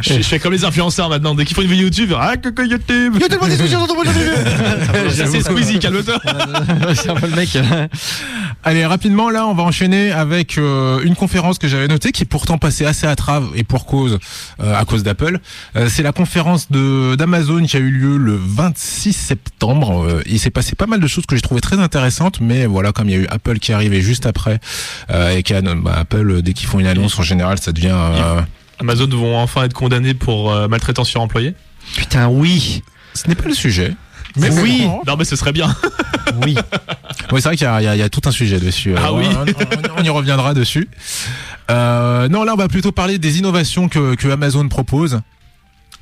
je, je fais comme les influenceurs maintenant, dès qu'ils font une vidéo YouTube, ah coucou YouTube C'est Squeezie, calme-toi c'est un peu le mec. Allez, rapidement, là, on va enchaîner avec euh, une conférence que j'avais notée, qui est pourtant passée assez à trave et pour cause, euh, à cause d'Apple. Euh, c'est la conférence de d'Amazon qui a eu lieu le 26 septembre. Euh, il s'est passé pas mal de choses que j'ai trouvé très intéressantes, mais voilà, comme il y a eu Apple qui arrivait juste après, euh, et qui a, bah, Apple, euh, dès qu'ils font une annonce, en général, ça devient... euh, Amazon vont enfin être condamnés pour euh, maltraitance sur employé Putain, oui. ce n'est pas le sujet. Mais oui. Non mais ce serait bien Oui. Oui, c'est vrai qu'il y a, il y a- il y a tout un sujet dessus. Ah Euh, oui. on, on- on y reviendra dessus. Euh, non, là, on va plutôt parler des innovations que, que Amazon propose.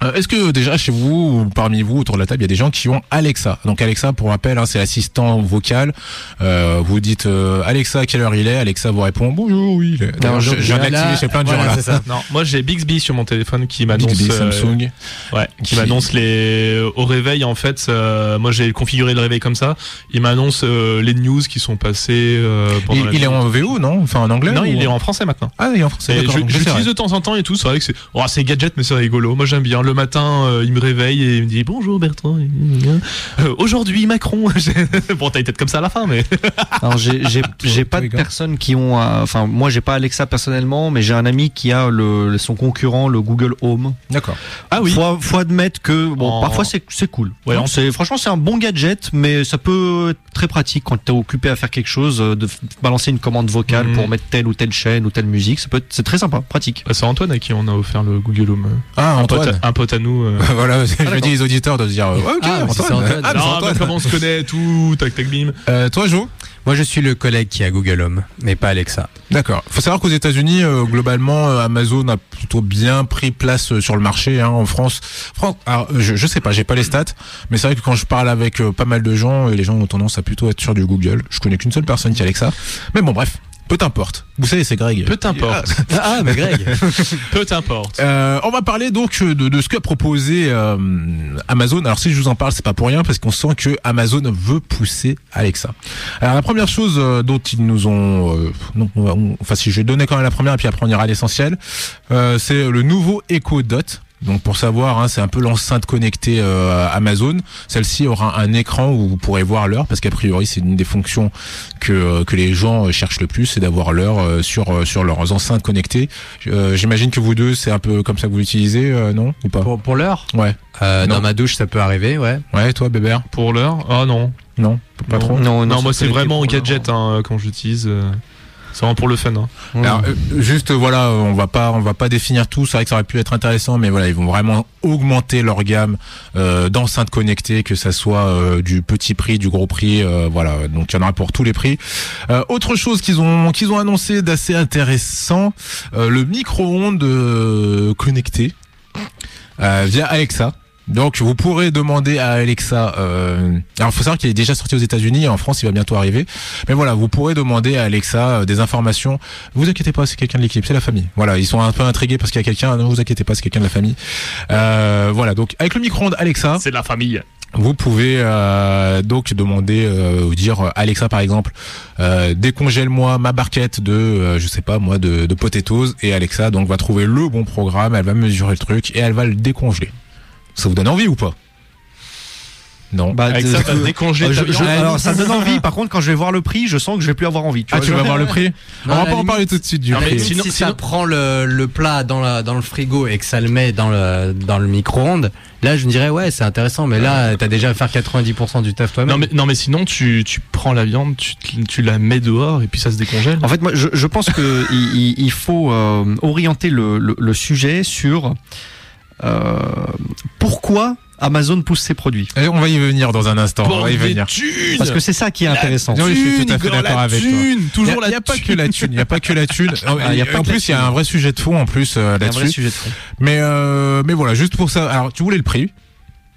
Euh, Est-ce que déjà chez vous, ou parmi vous autour de la table, il y a des gens qui ont Alexa? Donc Alexa, pour rappel, hein, c'est l'assistant vocal. Euh, vous dites euh, Alexa, quelle heure il est? Alexa vous répond bonjour, oui. il est. D'ailleurs, je, je viens de l'activer chez plein de gens voilà, là. c'est ça. Non, moi j'ai Bixby sur mon téléphone qui m'annonce Bixby, euh, Samsung. Ouais, qui Qui- m'annonce les au réveil en fait. euh, moi j'ai configuré le réveil comme ça. Il m'annonce euh, les news qui sont passées euh, pendant Il, la il est en VO, non? Enfin en anglais Non, ou- il est en français maintenant. Ah, il est en français. Vrai. de temps en temps et tout. C'est vrai que c'est oh, c'est gadget, mais c'est rigolo. Moi j'aime bien. Le matin, euh, il me réveille et il me dit bonjour Bertrand. Euh, Aujourd'hui Macron. bon, t'as une tête comme ça à la fin, mais Alors j'ai pas de personnes qui ont euh, enfin moi j'ai pas Alexa personnellement mais j'ai un ami qui a le son concurrent le Google Home. D'accord. ah oui. Faut, faut admettre que bon En- parfois c'est c'est cool. Ouais, Non, en- c'est franchement c'est un bon gadget mais ça peut être très pratique quand t'es occupé à faire quelque chose de balancer une commande vocale pour mettre telle ou telle chaîne ou telle musique, ça peut être c'est très sympa, pratique. Bah, c'est Antoine à qui on a offert le Google Home. Ah, Un pote, Antoine. un pote à nous. euh. voilà, je d'accord. dis les auditeurs de se dire, euh, ok, Ah, Antoine. Antoine. Ah, non, Antoine. comment on se connaît, tout, tac tac bim. Euh, toi, Jo? Moi, je suis le collègue qui a Google Home, mais pas Alexa. D'accord. Faut savoir qu'aux États-Unis, euh, globalement, euh, Amazon a plutôt bien pris place euh, sur le marché. Hein, en France, France alors, je, je sais pas, j'ai pas les stats, mais c'est vrai que quand je parle avec euh, pas mal de gens, les gens ont tendance à plutôt être sur du Google. Je connais qu'une seule personne qui a Alexa, mais bon, bref, peu importe. Vous savez, c'est Greg. Peu t'importe. Ah, mais Greg. Peu t'importe. Euh, on va parler donc de, de ce qu'a proposé euh, Amazon. Alors si je vous en parle, c'est pas pour rien parce qu'on sent que Amazon veut pousser Alexa. Alors la première chose euh, dont ils nous ont, euh, non, on va- on- enfin si je vais donner quand même la première et puis après on ira à l'essentiel, euh, c'est le nouveau Echo Dot. Donc pour savoir, hein, c'est un peu l'enceinte connectée euh, Amazon. Celle-ci aura un écran où vous pourrez voir l'heure, parce qu'a priori c'est une des fonctions que euh, que les gens euh, cherchent le plus, c'est d'avoir l'heure euh, sur euh, sur leurs enceintes connectées. Euh, J'imagine que vous deux, c'est un peu comme ça que vous l'utilisez, euh, non ou pas Pour, pour l'heure? Ouais. euh. Dans ma douche, ça peut arriver, ouais. Ouais, toi, Bébert? Pour l'heure? Ah non. Non, pas Non. trop. Non, Non, moi c'est vraiment gadget hein, quand j'utilise. C'est vraiment pour le fun. Hein. Alors euh, juste voilà, on va pas on va pas définir tout. C'est vrai que ça aurait pu être intéressant, mais voilà, ils vont vraiment augmenter leur gamme euh, d'enceintes connectées, que ça soit euh, du petit prix, du gros prix, voilà. Donc il y en aura pour tous les prix. Autre chose qu'ils ont qu'ils ont annoncé d'assez intéressant, le micro-ondes connecté via Alexa. Donc vous pourrez demander à Alexa. Euh, alors il faut savoir qu'il est déjà sorti aux États-Unis et en France il va bientôt arriver. Mais voilà, vous pourrez demander à Alexa euh, des informations. Vous inquiétez pas, c'est quelqu'un de l'équipe, c'est la famille. Voilà, ils sont un peu intrigués parce qu'il y a quelqu'un. Ne vous inquiétez pas, c'est quelqu'un de la famille. Euh, voilà, donc avec le micro-ondes Alexa, C'est la famille. vous pouvez euh, donc demander euh, ou dire Alexa par exemple euh, décongèle-moi ma barquette de euh, je sais pas moi de, de potatoes et Alexa donc va trouver le bon programme elle va mesurer le truc et elle va le décongeler ça vous donne envie ou pas? Non Bah, Avec de- ça, décongelé Euh, je- je- viande. alors ça me donne envie. Par contre, quand je vais voir le prix, je sens que je vais plus avoir envie. ah vois, tu je- vas voir le prix? Non, on va pas en parler tout de suite du Non, mais prix sinon- si ça prend le, le plat dans, la, dans le frigo et que ça le met dans le, dans le micro-ondes, là je me dirais ouais c'est intéressant, mais là t'as déjà à faire 90% du taf toi-même. Non mais, non mais sinon tu, tu prends la viande, tu, la mets dehors et puis ça se décongèle. En fait, moi, je, je pense que il, il- il faut euh, orienter le, le, le sujet sur euh, pourquoi Amazon pousse ses produits? Et on va y venir dans un instant on va y venir thunes Parce que c'est ça qui est intéressant. Oui, je suis tout à fait d'accord la avec toi. thune, Toujours il la n'y a, pas thune. que la thune, il n'y a pas que la thune. Ah, y a pas en la plus, il y a thune. un vrai sujet de fond en plus euh, C'est un vrai là-dessus. sujet de fond. Mais euh, mais voilà, juste pour ça. Alors, tu voulais le prix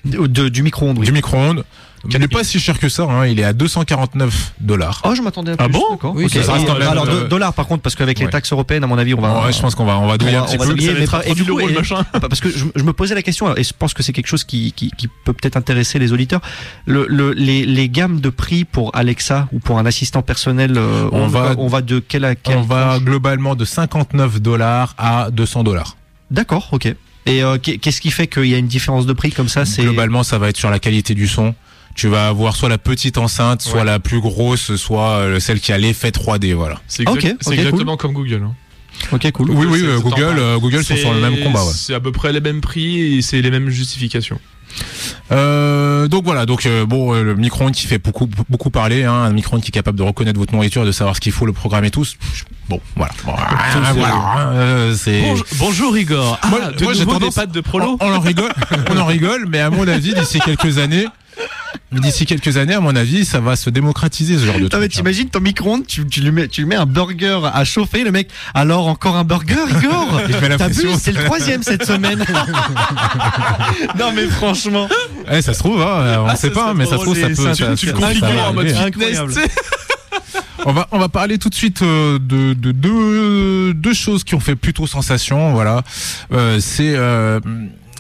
De- de- du micro-ondes. oui. du micro-ondes Il Quatre n'est pas si cher que ça, hein, il est à 249 dollars. Oh, je m'attendais à Ah plus. bon D'accord. Oui, Ok. ça reste quand même, Alors, euh, do- dollars par contre, parce qu'avec les taxes européennes, à mon avis, on va. Ouais, je pense qu'on va on va douiller on un va- petit on va peu. douiller, Ça va et du 3000 coup, euros le et- machin. Ah, Parce que je, je me posais la question, et je pense que c'est quelque chose qui, qui, qui peut peut-être intéresser les auditeurs. Le, le, les, les gammes de prix pour Alexa ou pour un assistant personnel, euh, On on, va- on va de quelle à quelle On va globalement de 59 dollars à 200 dollars. D'accord, ok. Et euh, qu'est- qu'est-ce qui fait qu'il y a une différence de prix comme ça C'est Globalement, ça va être sur la qualité du son. Tu vas avoir soit la petite enceinte, soit Ouais. la plus grosse, soit euh, celle qui a l'effet 3D, voilà. C'est exact- Ok, c'est ok, exactement comme Google. hein. ok, cool. Oui, oui, euh, Google, euh, Google sont C'est- sur le même combat. Ouais. C'est à peu près les mêmes prix et c'est les mêmes justifications. Euh, donc voilà, donc euh, bon, euh, le micro-ondes qui fait beaucoup beaucoup parler, hein, un micro-ondes qui est capable de reconnaître votre nourriture, et de savoir ce qu'il faut, le programmer tous. Bon, voilà. Bon, ah, voilà, euh. Bonjour, bonjour Igor. Ah, Moi- de moi, j'ai nouveau tendance- des pâtes de prolo. On, on en rigole, on en rigole, mais à mon avis, d'ici quelques années, d'ici quelques années, à mon avis, ça va se démocratiser ce genre de Non, mais truc. hein. t'imagines ton micro-ondes, tu, tu, lui mets, tu lui mets un burger à chauffer, le mec, alors encore un burger, Igor Il met la T'as vu, pression. c'est le troisième cette semaine. non mais franchement. Eh, ça se trouve, hein, on Ah, sait ça pas, serait mais ça se trouve, ça peut. c'est- ça- tu le ça- ça configures va en mode arriver. incroyable. On va, on va parler tout de suite euh, de, de deux, deux choses qui ont fait plutôt sensation. Voilà, euh, c'est euh,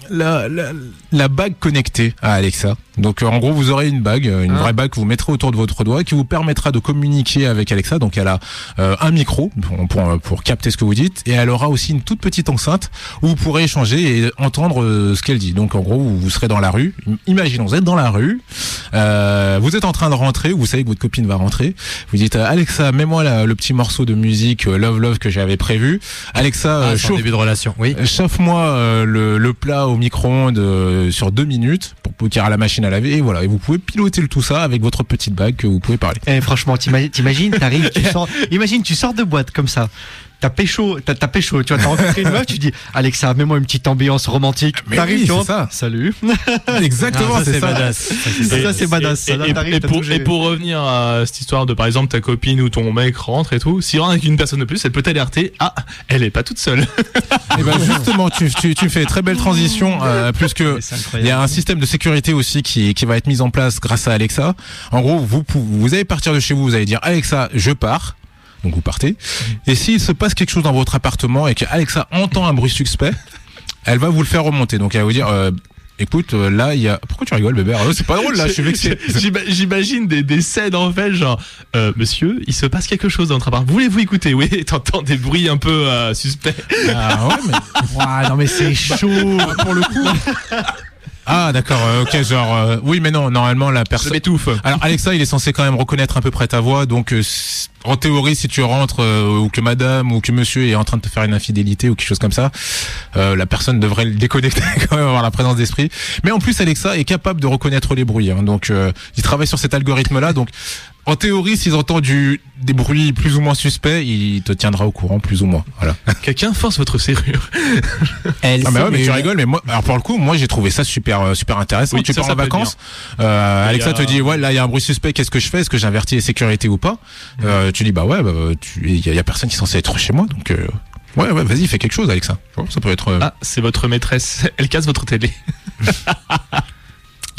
la, la, la bague connectée à Alexa. Donc euh, en gros, vous aurez une bague, euh, une Ah. vraie bague que vous mettrez autour de votre doigt, qui vous permettra de communiquer avec Alexa. Donc elle a euh, un micro pour, pour, pour capter ce que vous dites, et elle aura aussi une toute petite enceinte où vous pourrez échanger et entendre euh, ce qu'elle dit. Donc en gros, vous, vous serez dans la rue. Imaginons, vous êtes dans la rue, euh, vous êtes en train de rentrer, vous savez que votre copine va rentrer. Vous dites Alexa, mets-moi la- le petit morceau de musique Love Love que j'avais prévu. Alexa, Ah, chauffe- début de relation, oui. Chauffe-moi euh, le, le plat au micro-ondes euh, sur deux minutes pour, pour qu'il y ait la machine à laver et voilà et vous pouvez piloter le tout ça avec votre petite bague que vous pouvez parler. Eh, franchement, t'imagines, t'imagines, t'arrives, tu sors, imagine, tu sors de boîte comme ça. T'as pécho, t'as, t'as pécho, tu vois, t'as rencontré une meuf, tu dis, Alexa, mets-moi une petite ambiance romantique. Mais T'arrives, oui, tu c'est vois, ça. Salut. Exactement, Ah, ça, c'est ça. badass. Ça, c'est Ça, badass. c'est badass. Ça, Et, là, et- pour, et revenir à cette histoire de par exemple ta copine ou ton mec rentre et tout, s'il rentre avec une personne de plus, elle peut t'alerter. Ah, elle est pas toute seule. Et ben justement, tu, tu, tu fais très belle transition euh, puisque Mais c'est Il y a un système de sécurité aussi qui, qui va être mis en place grâce à Alexa. En gros, vous, vous allez partir de chez vous, vous allez dire Alexa, je pars. Donc vous partez. Et s'il se passe quelque chose dans votre appartement et que Alexa entend un bruit suspect, elle va vous le faire remonter. Donc elle va vous dire euh, écoute, euh, là, il y a. Pourquoi tu rigoles, bébé? Ah, C'est pas drôle là, je suis vexé. J'ima- J'imagine des, des scènes en fait, genre, euh, monsieur, il se passe quelque chose dans notre appart. Voulez-vous écouter? Oui, t'entends des bruits un peu euh, suspects. Ah ouais, mais. Ouah, non mais c'est chaud. pour le coup. Ah d'accord, euh, ok, genre euh, oui mais non, normalement la personne. m'étouffe. Alors Alexa, il est censé quand même reconnaître à peu près ta voix, donc euh, en théorie, si tu rentres euh, ou que Madame ou que Monsieur est en train de te faire une infidélité ou quelque chose comme ça, euh, la personne devrait le déconnecter quand même avoir la présence d'esprit. Mais en plus, Alexa est capable de reconnaître les bruits, hein, donc euh, il travaille sur cet algorithme-là, donc. En théorie, s'ils entendent du, des bruits plus ou moins suspects, il te tiendra au courant plus ou moins. Voilà. Quelqu'un force votre serrure. Elle Ah bah ouais, mais tu mais- rigoles, mais moi, alors pour le coup, moi j'ai trouvé ça super euh, super intéressant. Oui, tu ça, pars ça en vacances, euh, Alexa a- te dit ouais là il y a un bruit suspect, qu'est-ce que je fais? Est-ce que j'invertis les sécurités ou pas? Euh, Tu dis bah ouais, bah, tu- il y, a- il y a personne qui est censé être chez moi, donc euh, ouais ouais vas-y fais quelque chose Alexa. Ça peut être. euh, Ah, c'est votre maîtresse. Elle casse votre télé.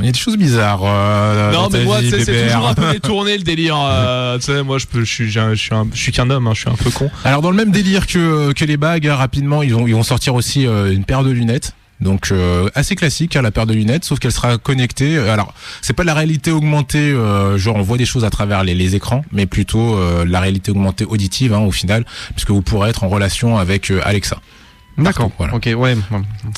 Il y a des choses bizarres. euh, non, mais moi, vie, tu sais, c'est toujours un peu détourné le délire. euh, tu sais, moi, je peux, je suis, je suis, un- je suis qu'un homme, hein, je suis un peu con. Alors dans le même délire que que les bagues, hein, rapidement ils vont ils vont sortir aussi euh, une paire de lunettes. Donc euh, assez classique hein, la paire de lunettes, sauf qu'elle sera connectée. euh, Alors c'est pas de la réalité augmentée, euh, genre on voit des choses à travers les, les écrans, mais plutôt euh, la réalité augmentée auditive hein, au final, puisque vous pourrez être en relation avec euh, Alexa. D'accord. Voilà. Ok, ouais.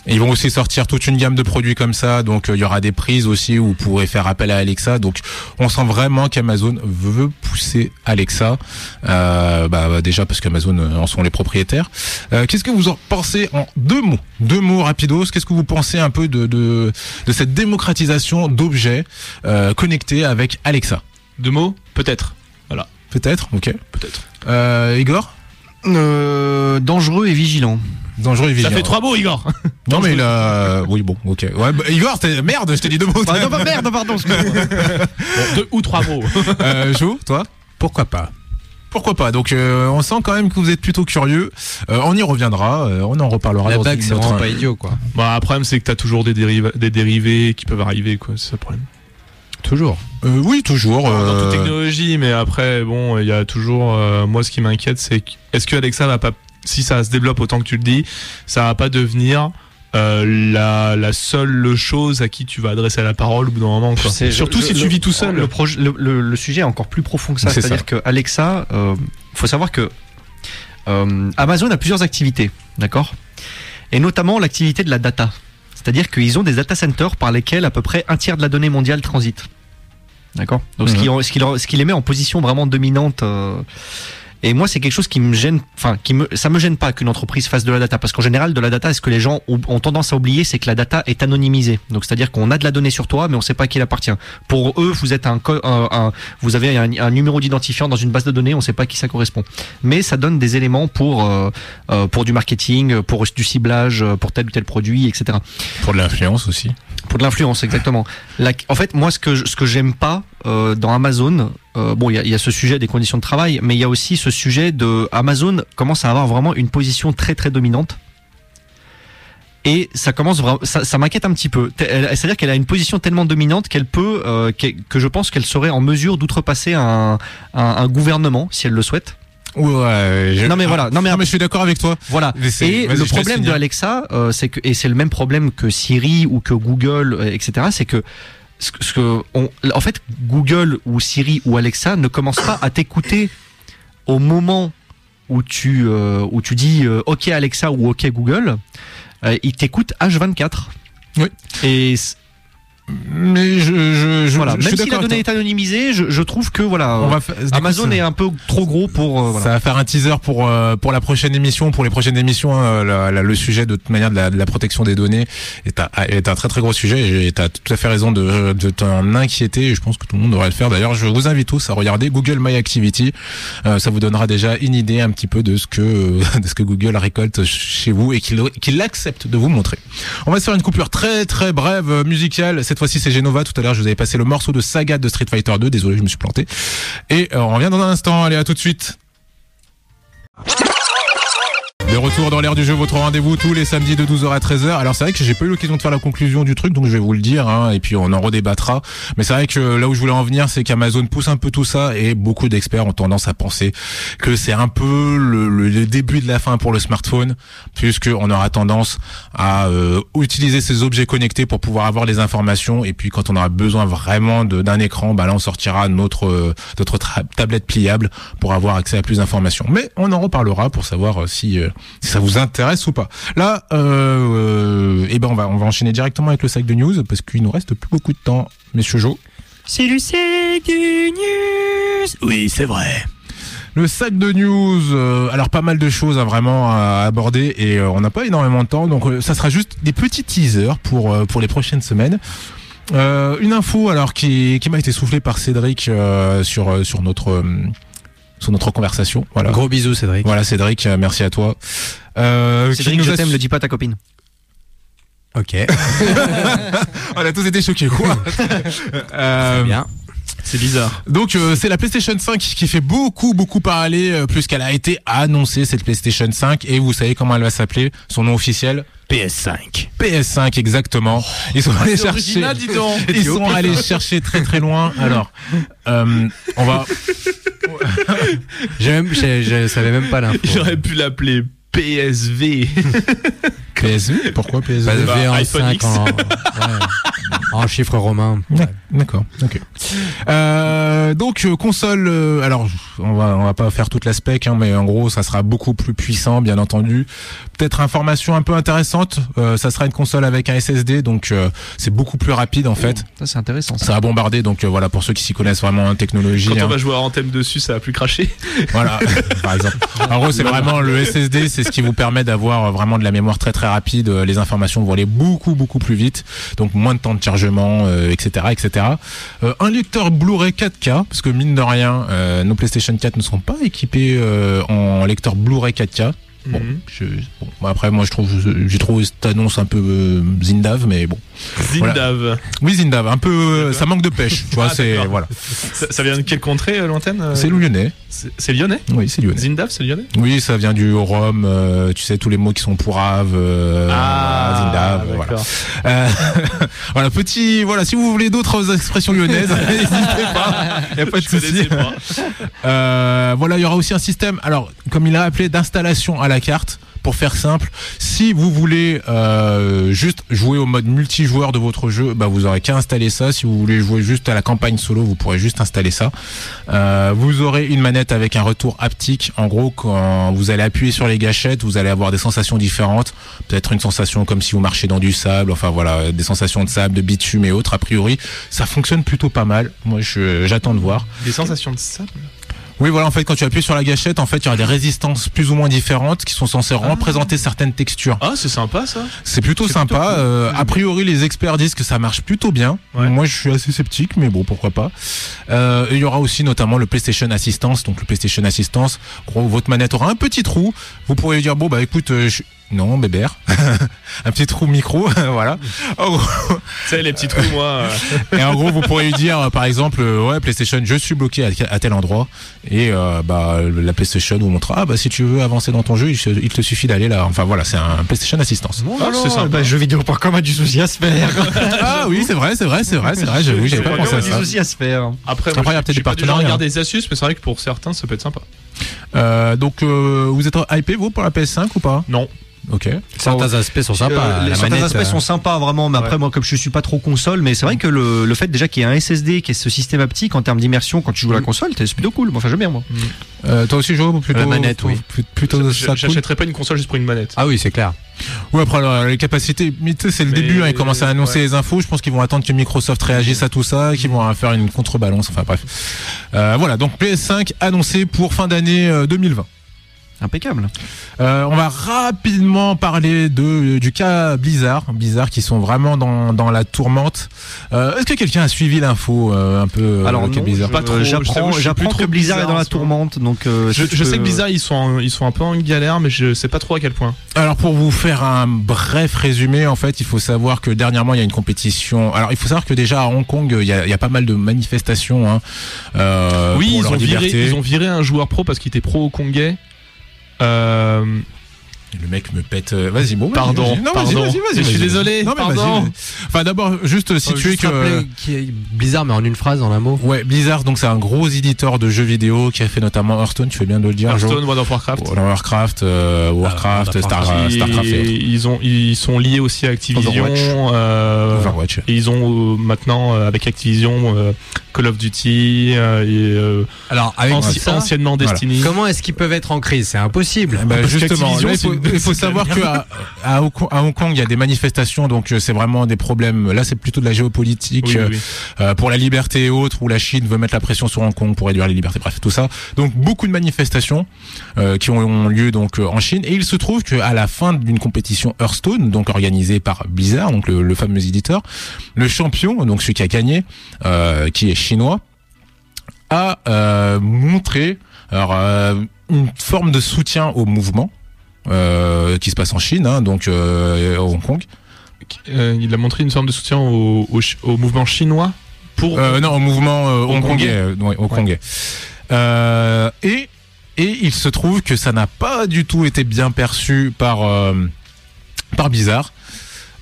Et ils vont aussi sortir toute une gamme de produits comme ça, donc euh, il y aura des prises aussi où vous pourrez faire appel à Alexa. Donc on sent vraiment qu'Amazon veut pousser Alexa, euh, bah, déjà parce qu'Amazon euh, en sont les propriétaires. Euh, Qu'est-ce que vous en pensez en deux mots, deux mots rapidos Qu'est-ce que vous pensez un peu de de, de cette démocratisation d'objets euh, connectés avec Alexa? Deux mots? Peut-être. Peut-être, ok. Peut-être. Euh, Igor, Euh, dangereux et vigilant. Dangereux et Ça fait trois mots, Igor. Non mais il a, oui bon, ok. Ouais, bah, Igor, t'es- merde, je t'ai dit deux mots. Ah, non, bah, merde, pardon. Bon, deux ou trois mots. Euh, Jo, toi? Pourquoi pas? Pourquoi pas? Donc euh, on sent quand même que vous êtes plutôt curieux. Euh, on y reviendra, euh, on en reparlera. La bague, c'est vraiment pas idiot, quoi. bah, le problème, c'est que t'as toujours des, dérives, des dérivés qui peuvent arriver, quoi. C'est ça le problème. Toujours. Euh, oui, toujours. Dans toute technologie, mais après, bon, il y a toujours. euh, moi, ce qui m'inquiète, c'est que est-ce que Alexa va pas, si ça se développe autant que tu le dis, ça va pas devenir euh, la, la seule chose à qui tu vas adresser la parole au bout d'un moment, quoi. C'est- Surtout le- si le- tu vis tout seul. Le, projet- le, le- le sujet est encore plus profond que ça. C'est C'est-à-dire que Alexa, euh, faut savoir que euh, Amazon a plusieurs activités, d'accord? Et notamment l'activité de la data. C'est-à-dire qu'ils ont des data centers par lesquels à peu près un tiers de la donnée mondiale transite. D'accord? Donc ce, Mhm. qui, ce, qui, leur- ce qui les met en position vraiment dominante. Et moi, c'est quelque chose qui me gêne. Enfin, qui me, ça me gêne pas qu'une entreprise fasse de la data, parce qu'en général, de la data, ce que les gens ont, tendance à oublier, c'est que la data est anonymisée. Donc, c'est-à-dire qu'on a de la donnée sur toi, mais on sait pas à qui elle appartient. Pour eux, vous êtes un, un- un- vous avez un, un numéro d'identifiant dans une base de données, on sait pas à qui ça correspond. Mais ça donne des éléments pour euh, euh, pour du marketing, pour du ciblage, pour tel ou tel produit, etc. Pour de l'influence aussi. Pour de l'influence, exactement. La- en fait, moi, ce que ce que j'aime pas euh, dans Amazon, euh, bon, il y a, il y a ce sujet des conditions de travail, mais il y a aussi ce sujet de Amazon commence à avoir vraiment une position très très dominante. Et ça commence vraiment, ça, ça m'inquiète un petit peu. C'est-à-dire qu'elle a une position tellement dominante qu'elle peut, euh, que je pense qu'elle serait en mesure d'outrepasser un, un, un gouvernement si elle le souhaite. Ouais. je- Non mais voilà, non mais, Non mais je suis d'accord avec toi. voilà. Et le problème de. Alexa, euh, c'est que et c'est le même problème que Siri ou que Google, euh, etc. C'est que ce, que- ce que on, en fait Google ou Siri ou Alexa ne commencent pas à t'écouter au moment où tu euh, où tu dis euh, OK Alexa ou OK Google. Euh, ils t'écoutent H24. Oui. Et Mais je, je, je, voilà, je même si la donnée est anonymisée, je, je trouve que voilà. On va Amazon est un peu trop gros pour euh, voilà. Ça va faire un teaser pour euh, pour la prochaine émission, pour les prochaines émissions. hein, la- la- le sujet de toute manière de la, de la protection des données est un, est un très très gros sujet. Et t'as tout à fait raison de, de t'en inquiéter. Et je pense que tout le monde devrait le faire. D'ailleurs, je vous invite tous à regarder Google My Activity. Euh, ça vous donnera déjà une idée un petit peu de ce que euh, de ce que Google récolte chez vous et qu'il qu'il accepte de vous montrer. On va se faire une coupure très très brève euh, musicale. Cette fois-ci, c'est Genova. Tout à l'heure, je vous avais passé le morceau de Saga de Street Fighter 2. Désolé, je me suis planté. Et euh, on revient dans un instant. Allez, à tout de suite. De retour dans l'air du jeu, votre rendez-vous tous les samedis de 12h à 13h. Alors c'est vrai que j'ai pas eu l'occasion de faire la conclusion du truc, donc je vais vous le dire, hein, et puis on en redébattra. Mais c'est vrai que là où je voulais en venir, c'est qu'Amazon pousse un peu tout ça, et beaucoup d'experts ont tendance à penser que c'est un peu le, le- début de la fin pour le smartphone, puisque on aura tendance à euh, utiliser ces objets connectés pour pouvoir avoir les informations, et puis quand on aura besoin vraiment d'un écran, bah là on sortira notre euh, notre tablette pliable pour avoir accès à plus d'informations. Mais on en reparlera pour savoir euh, si, euh, si ça vous intéresse ou pas. Là, euh, euh, eh ben on va on va enchaîner directement avec le sac de news parce qu'il nous reste plus beaucoup de temps, Monsieur Jo. C'est le sac du news. Oui, c'est vrai. Le sac de news, euh, alors pas mal de choses hein, vraiment à aborder et euh, on n'a pas énormément de temps, donc euh, ça sera juste des petits teasers pour euh, pour les prochaines semaines. Euh, une info alors qui, qui m'a été soufflée par Cédric euh, sur sur notre euh, sur notre conversation. Voilà. Gros bisous, Cédric. Voilà Cédric, euh, merci à toi. Euh, Cédric, nous je t'aime, le dis pas à ta copine. Ok. On a tous été choqués quoi. Euh, Bien. C'est bizarre. Donc euh, c'est la PlayStation 5 qui fait beaucoup beaucoup parler euh, plus qu'elle a été annoncée cette PlayStation 5 et vous savez comment elle va s'appeler? Son nom officiel? PS5. PS5 exactement. Ils sont allés chercher dis donc. ils sont allés chercher très très loin. Alors euh, on va J'ai même, j'ai- je savais même pas l'info. J'aurais pu l'appeler PSV. PSV pourquoi PSV Bah, iPhone 5 X. en, ouais, en chiffre romain. D'ac- D'accord. Euh, donc euh, console, euh, alors on va on va pas faire toute la spec, hein, mais en gros ça sera beaucoup plus puissant, bien entendu. Peut-être information un peu intéressante, euh, ça sera une console avec un SSD, donc euh, c'est beaucoup plus rapide en fait. Ça, c'est intéressant. Ça. Ça va bombarder, donc euh, voilà pour ceux qui s'y connaissent vraiment en technologie. Quand hein. on va jouer à Anthem dessus, ça va plus cracher. Voilà, par exemple. En gros, c'est vraiment le SSD, c'est ce qui vous permet d'avoir euh, vraiment de la mémoire très très rapide. Euh, Les informations vont aller beaucoup beaucoup plus vite, donc moins de temps de chargement, euh, etc., etc. Euh, un lecteur Blu-ray 4K, parce que mine de rien, euh, nos PlayStation 4 ne sont pas équipés euh, en lecteur Blu-ray 4K. Bon, Mhm. je, bon, après moi je trouve j'ai trouvé cette annonce un peu euh, Zindav, mais bon. Zindav. Oui Zindav, un peu, euh, ça manque de pêche, tu vois. Ah, c'est voilà, Ça, ça vient de quelle contrée euh, euh c'est lyonnais. C'est lyonnais Oui, c'est lyonnais. Zindav, c'est lyonnais Oui, ça vient du rhum, euh, tu sais tous les mots qui sont pourrave, euh, voilà, Zindav, voilà. Euh, voilà, petit, voilà, si vous voulez d'autres expressions lyonnaises, n'hésitez pas, y a pas de souci. voilà, il y aura aussi un système, alors comme il a appelé d'installation à la carte. Pour faire simple, si vous voulez euh, juste jouer au mode multijoueur de votre jeu, bah vous aurez qu'à installer ça. Si vous voulez jouer juste à la campagne solo, vous pourrez juste installer ça. Euh, vous aurez une manette avec un retour haptique. En gros, quand vous allez appuyer sur les gâchettes, vous allez avoir des sensations différentes. Peut-être une sensation comme si vous marchez dans du sable. Enfin voilà, des sensations de sable, de bitume et autres. A priori, ça fonctionne plutôt pas mal. Moi, j'attends de voir. Des sensations de sable? Oui, voilà, en fait, quand tu appuies sur la gâchette, en fait, il y aura des résistances plus ou moins différentes qui sont censées représenter certaines textures. Ah, c'est sympa ça. C'est plutôt sympa. plutôt cool. Euh, a priori, les experts disent que ça marche plutôt bien. Ouais. Moi, je suis assez sceptique, mais bon, pourquoi pas. Euh, il y aura aussi notamment le PlayStation Assistance. Donc, le PlayStation Assistance, votre manette aura un petit trou. Vous pourrez lui dire, bon, bah, écoute, euh, je... non, bébert. un petit trou micro, voilà. En gros, Tu sais, les petits trous, moi. euh, et en gros, vous pourrez lui dire, euh, par exemple, euh, ouais, PlayStation, je suis bloqué à, à tel endroit. Et euh, bah, la PlayStation vous montrera, ah, bah, si tu veux avancer dans ton jeu, il, te suffit d'aller là. Enfin voilà, c'est un PlayStation Assistance. Ah, c'est sympa. Bah, jeuxvideo.com a du souci à se faire. ah oui, c'est vrai, c'est vrai, c'est vrai, c'est vrai. J'avoue, j'avais pas pensé à du ça. souci à se faire. Après, Après, il y a peut-être des du partenariats. regarder les astuces, mais c'est vrai que pour certains, ça peut être sympa. Euh, donc, euh, vous êtes hypé vous pour la PS5 ou pas? Non. Ok. Certains aspects sont sympas. Euh, les- la certains manette, aspects euh, sont sympas vraiment, mais après Ouais. moi comme je suis pas trop console, mais c'est vrai que le, le fait déjà qu'il y ait un SSD, qui est ce système haptique en termes d'immersion quand tu joues à la console, c'est plutôt cool. Moi, Enfin j'aime bien moi. Euh, toi aussi, Joe, plutôt La manette, oui. Plutôt cool? J'achèterais pas une console juste pour une manette. Ah oui, c'est clair. Ouais, après alors, les capacités, mais tu sais, c'est le Mais- début. Hein, ils commencent à annoncer ouais. les infos. Je pense qu'ils vont attendre que Microsoft réagisse à tout ça, qu'ils vont faire une contrebalance. Enfin bref. Euh, voilà. Donc PS5 annoncé pour fin d'année euh, 2020. Impeccable. Euh, on va rapidement parler de du cas Blizzard, Blizzard qui sont vraiment dans, dans la tourmente. Euh, Est-ce que quelqu'un a suivi l'info euh, un peu euh, Alors le cas non, Blizzard Pas trop, j'apprends que Blizzard est dans la moment. tourmente, donc euh, Je, si je sais que Blizzard, ils sont, ils sont un peu en galère, mais je sais pas trop à quel point. Alors pour vous faire un bref résumé, en fait, il faut savoir que dernièrement il y a une compétition. Alors il faut savoir que déjà à Hong Kong, il y a, il y a pas mal de manifestations. Hein, euh, oui, pour ils leur ont, viré, ils ont viré un joueur pro parce qu'il était pro-congais. Euh, Le mec me pète. euh, Vas-y, bon. Pardon, vas-y. Non, vas-y, pardon. vas-y, vas-y, Je suis désolé, Non, pardon. Enfin, d'abord, juste situer Juste que. qu'il y a Blizzard, mais en une phrase, en un mot. Ouais, Blizzard, donc c'est un gros éditeur de jeux vidéo qui a fait notamment Hearthstone, tu fais bien de le dire. Hearthstone, World of Warcraft. Warcraft, euh, Warcraft, World of Star, Starcraft et ils ont, ils sont liés aussi à Activision. Overwatch. euh, Overwatch. Et ils ont euh, maintenant euh, avec Activision euh, Call of Duty euh, et euh, Alors, avec anci- ça, anciennement Voilà. Destiny. comment est-ce qu'ils peuvent être en crise? C'est impossible. Bah, justement, là, il faut, savoir que à, à Hong Kong- il y a des manifestations, donc euh, c'est vraiment des problèmes. Là, c'est plutôt de la géopolitique Oui, oui, euh, euh, pour la liberté et autres, où la Chine veut mettre la pression sur Hong Kong pour réduire les libertés. Bref, tout ça. Donc beaucoup de manifestations euh, qui ont, ont lieu donc euh, en Chine. Et il se trouve qu'à la fin d'une compétition Hearthstone, donc organisée par Blizzard, donc le, le fameux éditeur, le champion, donc celui qui a gagné, euh, qui est chinois, a euh, montré alors, euh, une forme de soutien au mouvement qui se passe en Chine, hein, donc euh, à Hong Kong. Euh, il a montré une forme de soutien au, au, chi- au mouvement chinois pour. Euh, non, au mouvement euh, Hongkongais. hongkongais. euh, ouais. Euh, et et il se trouve que ça n'a pas du tout été bien perçu par euh, par Blizzard.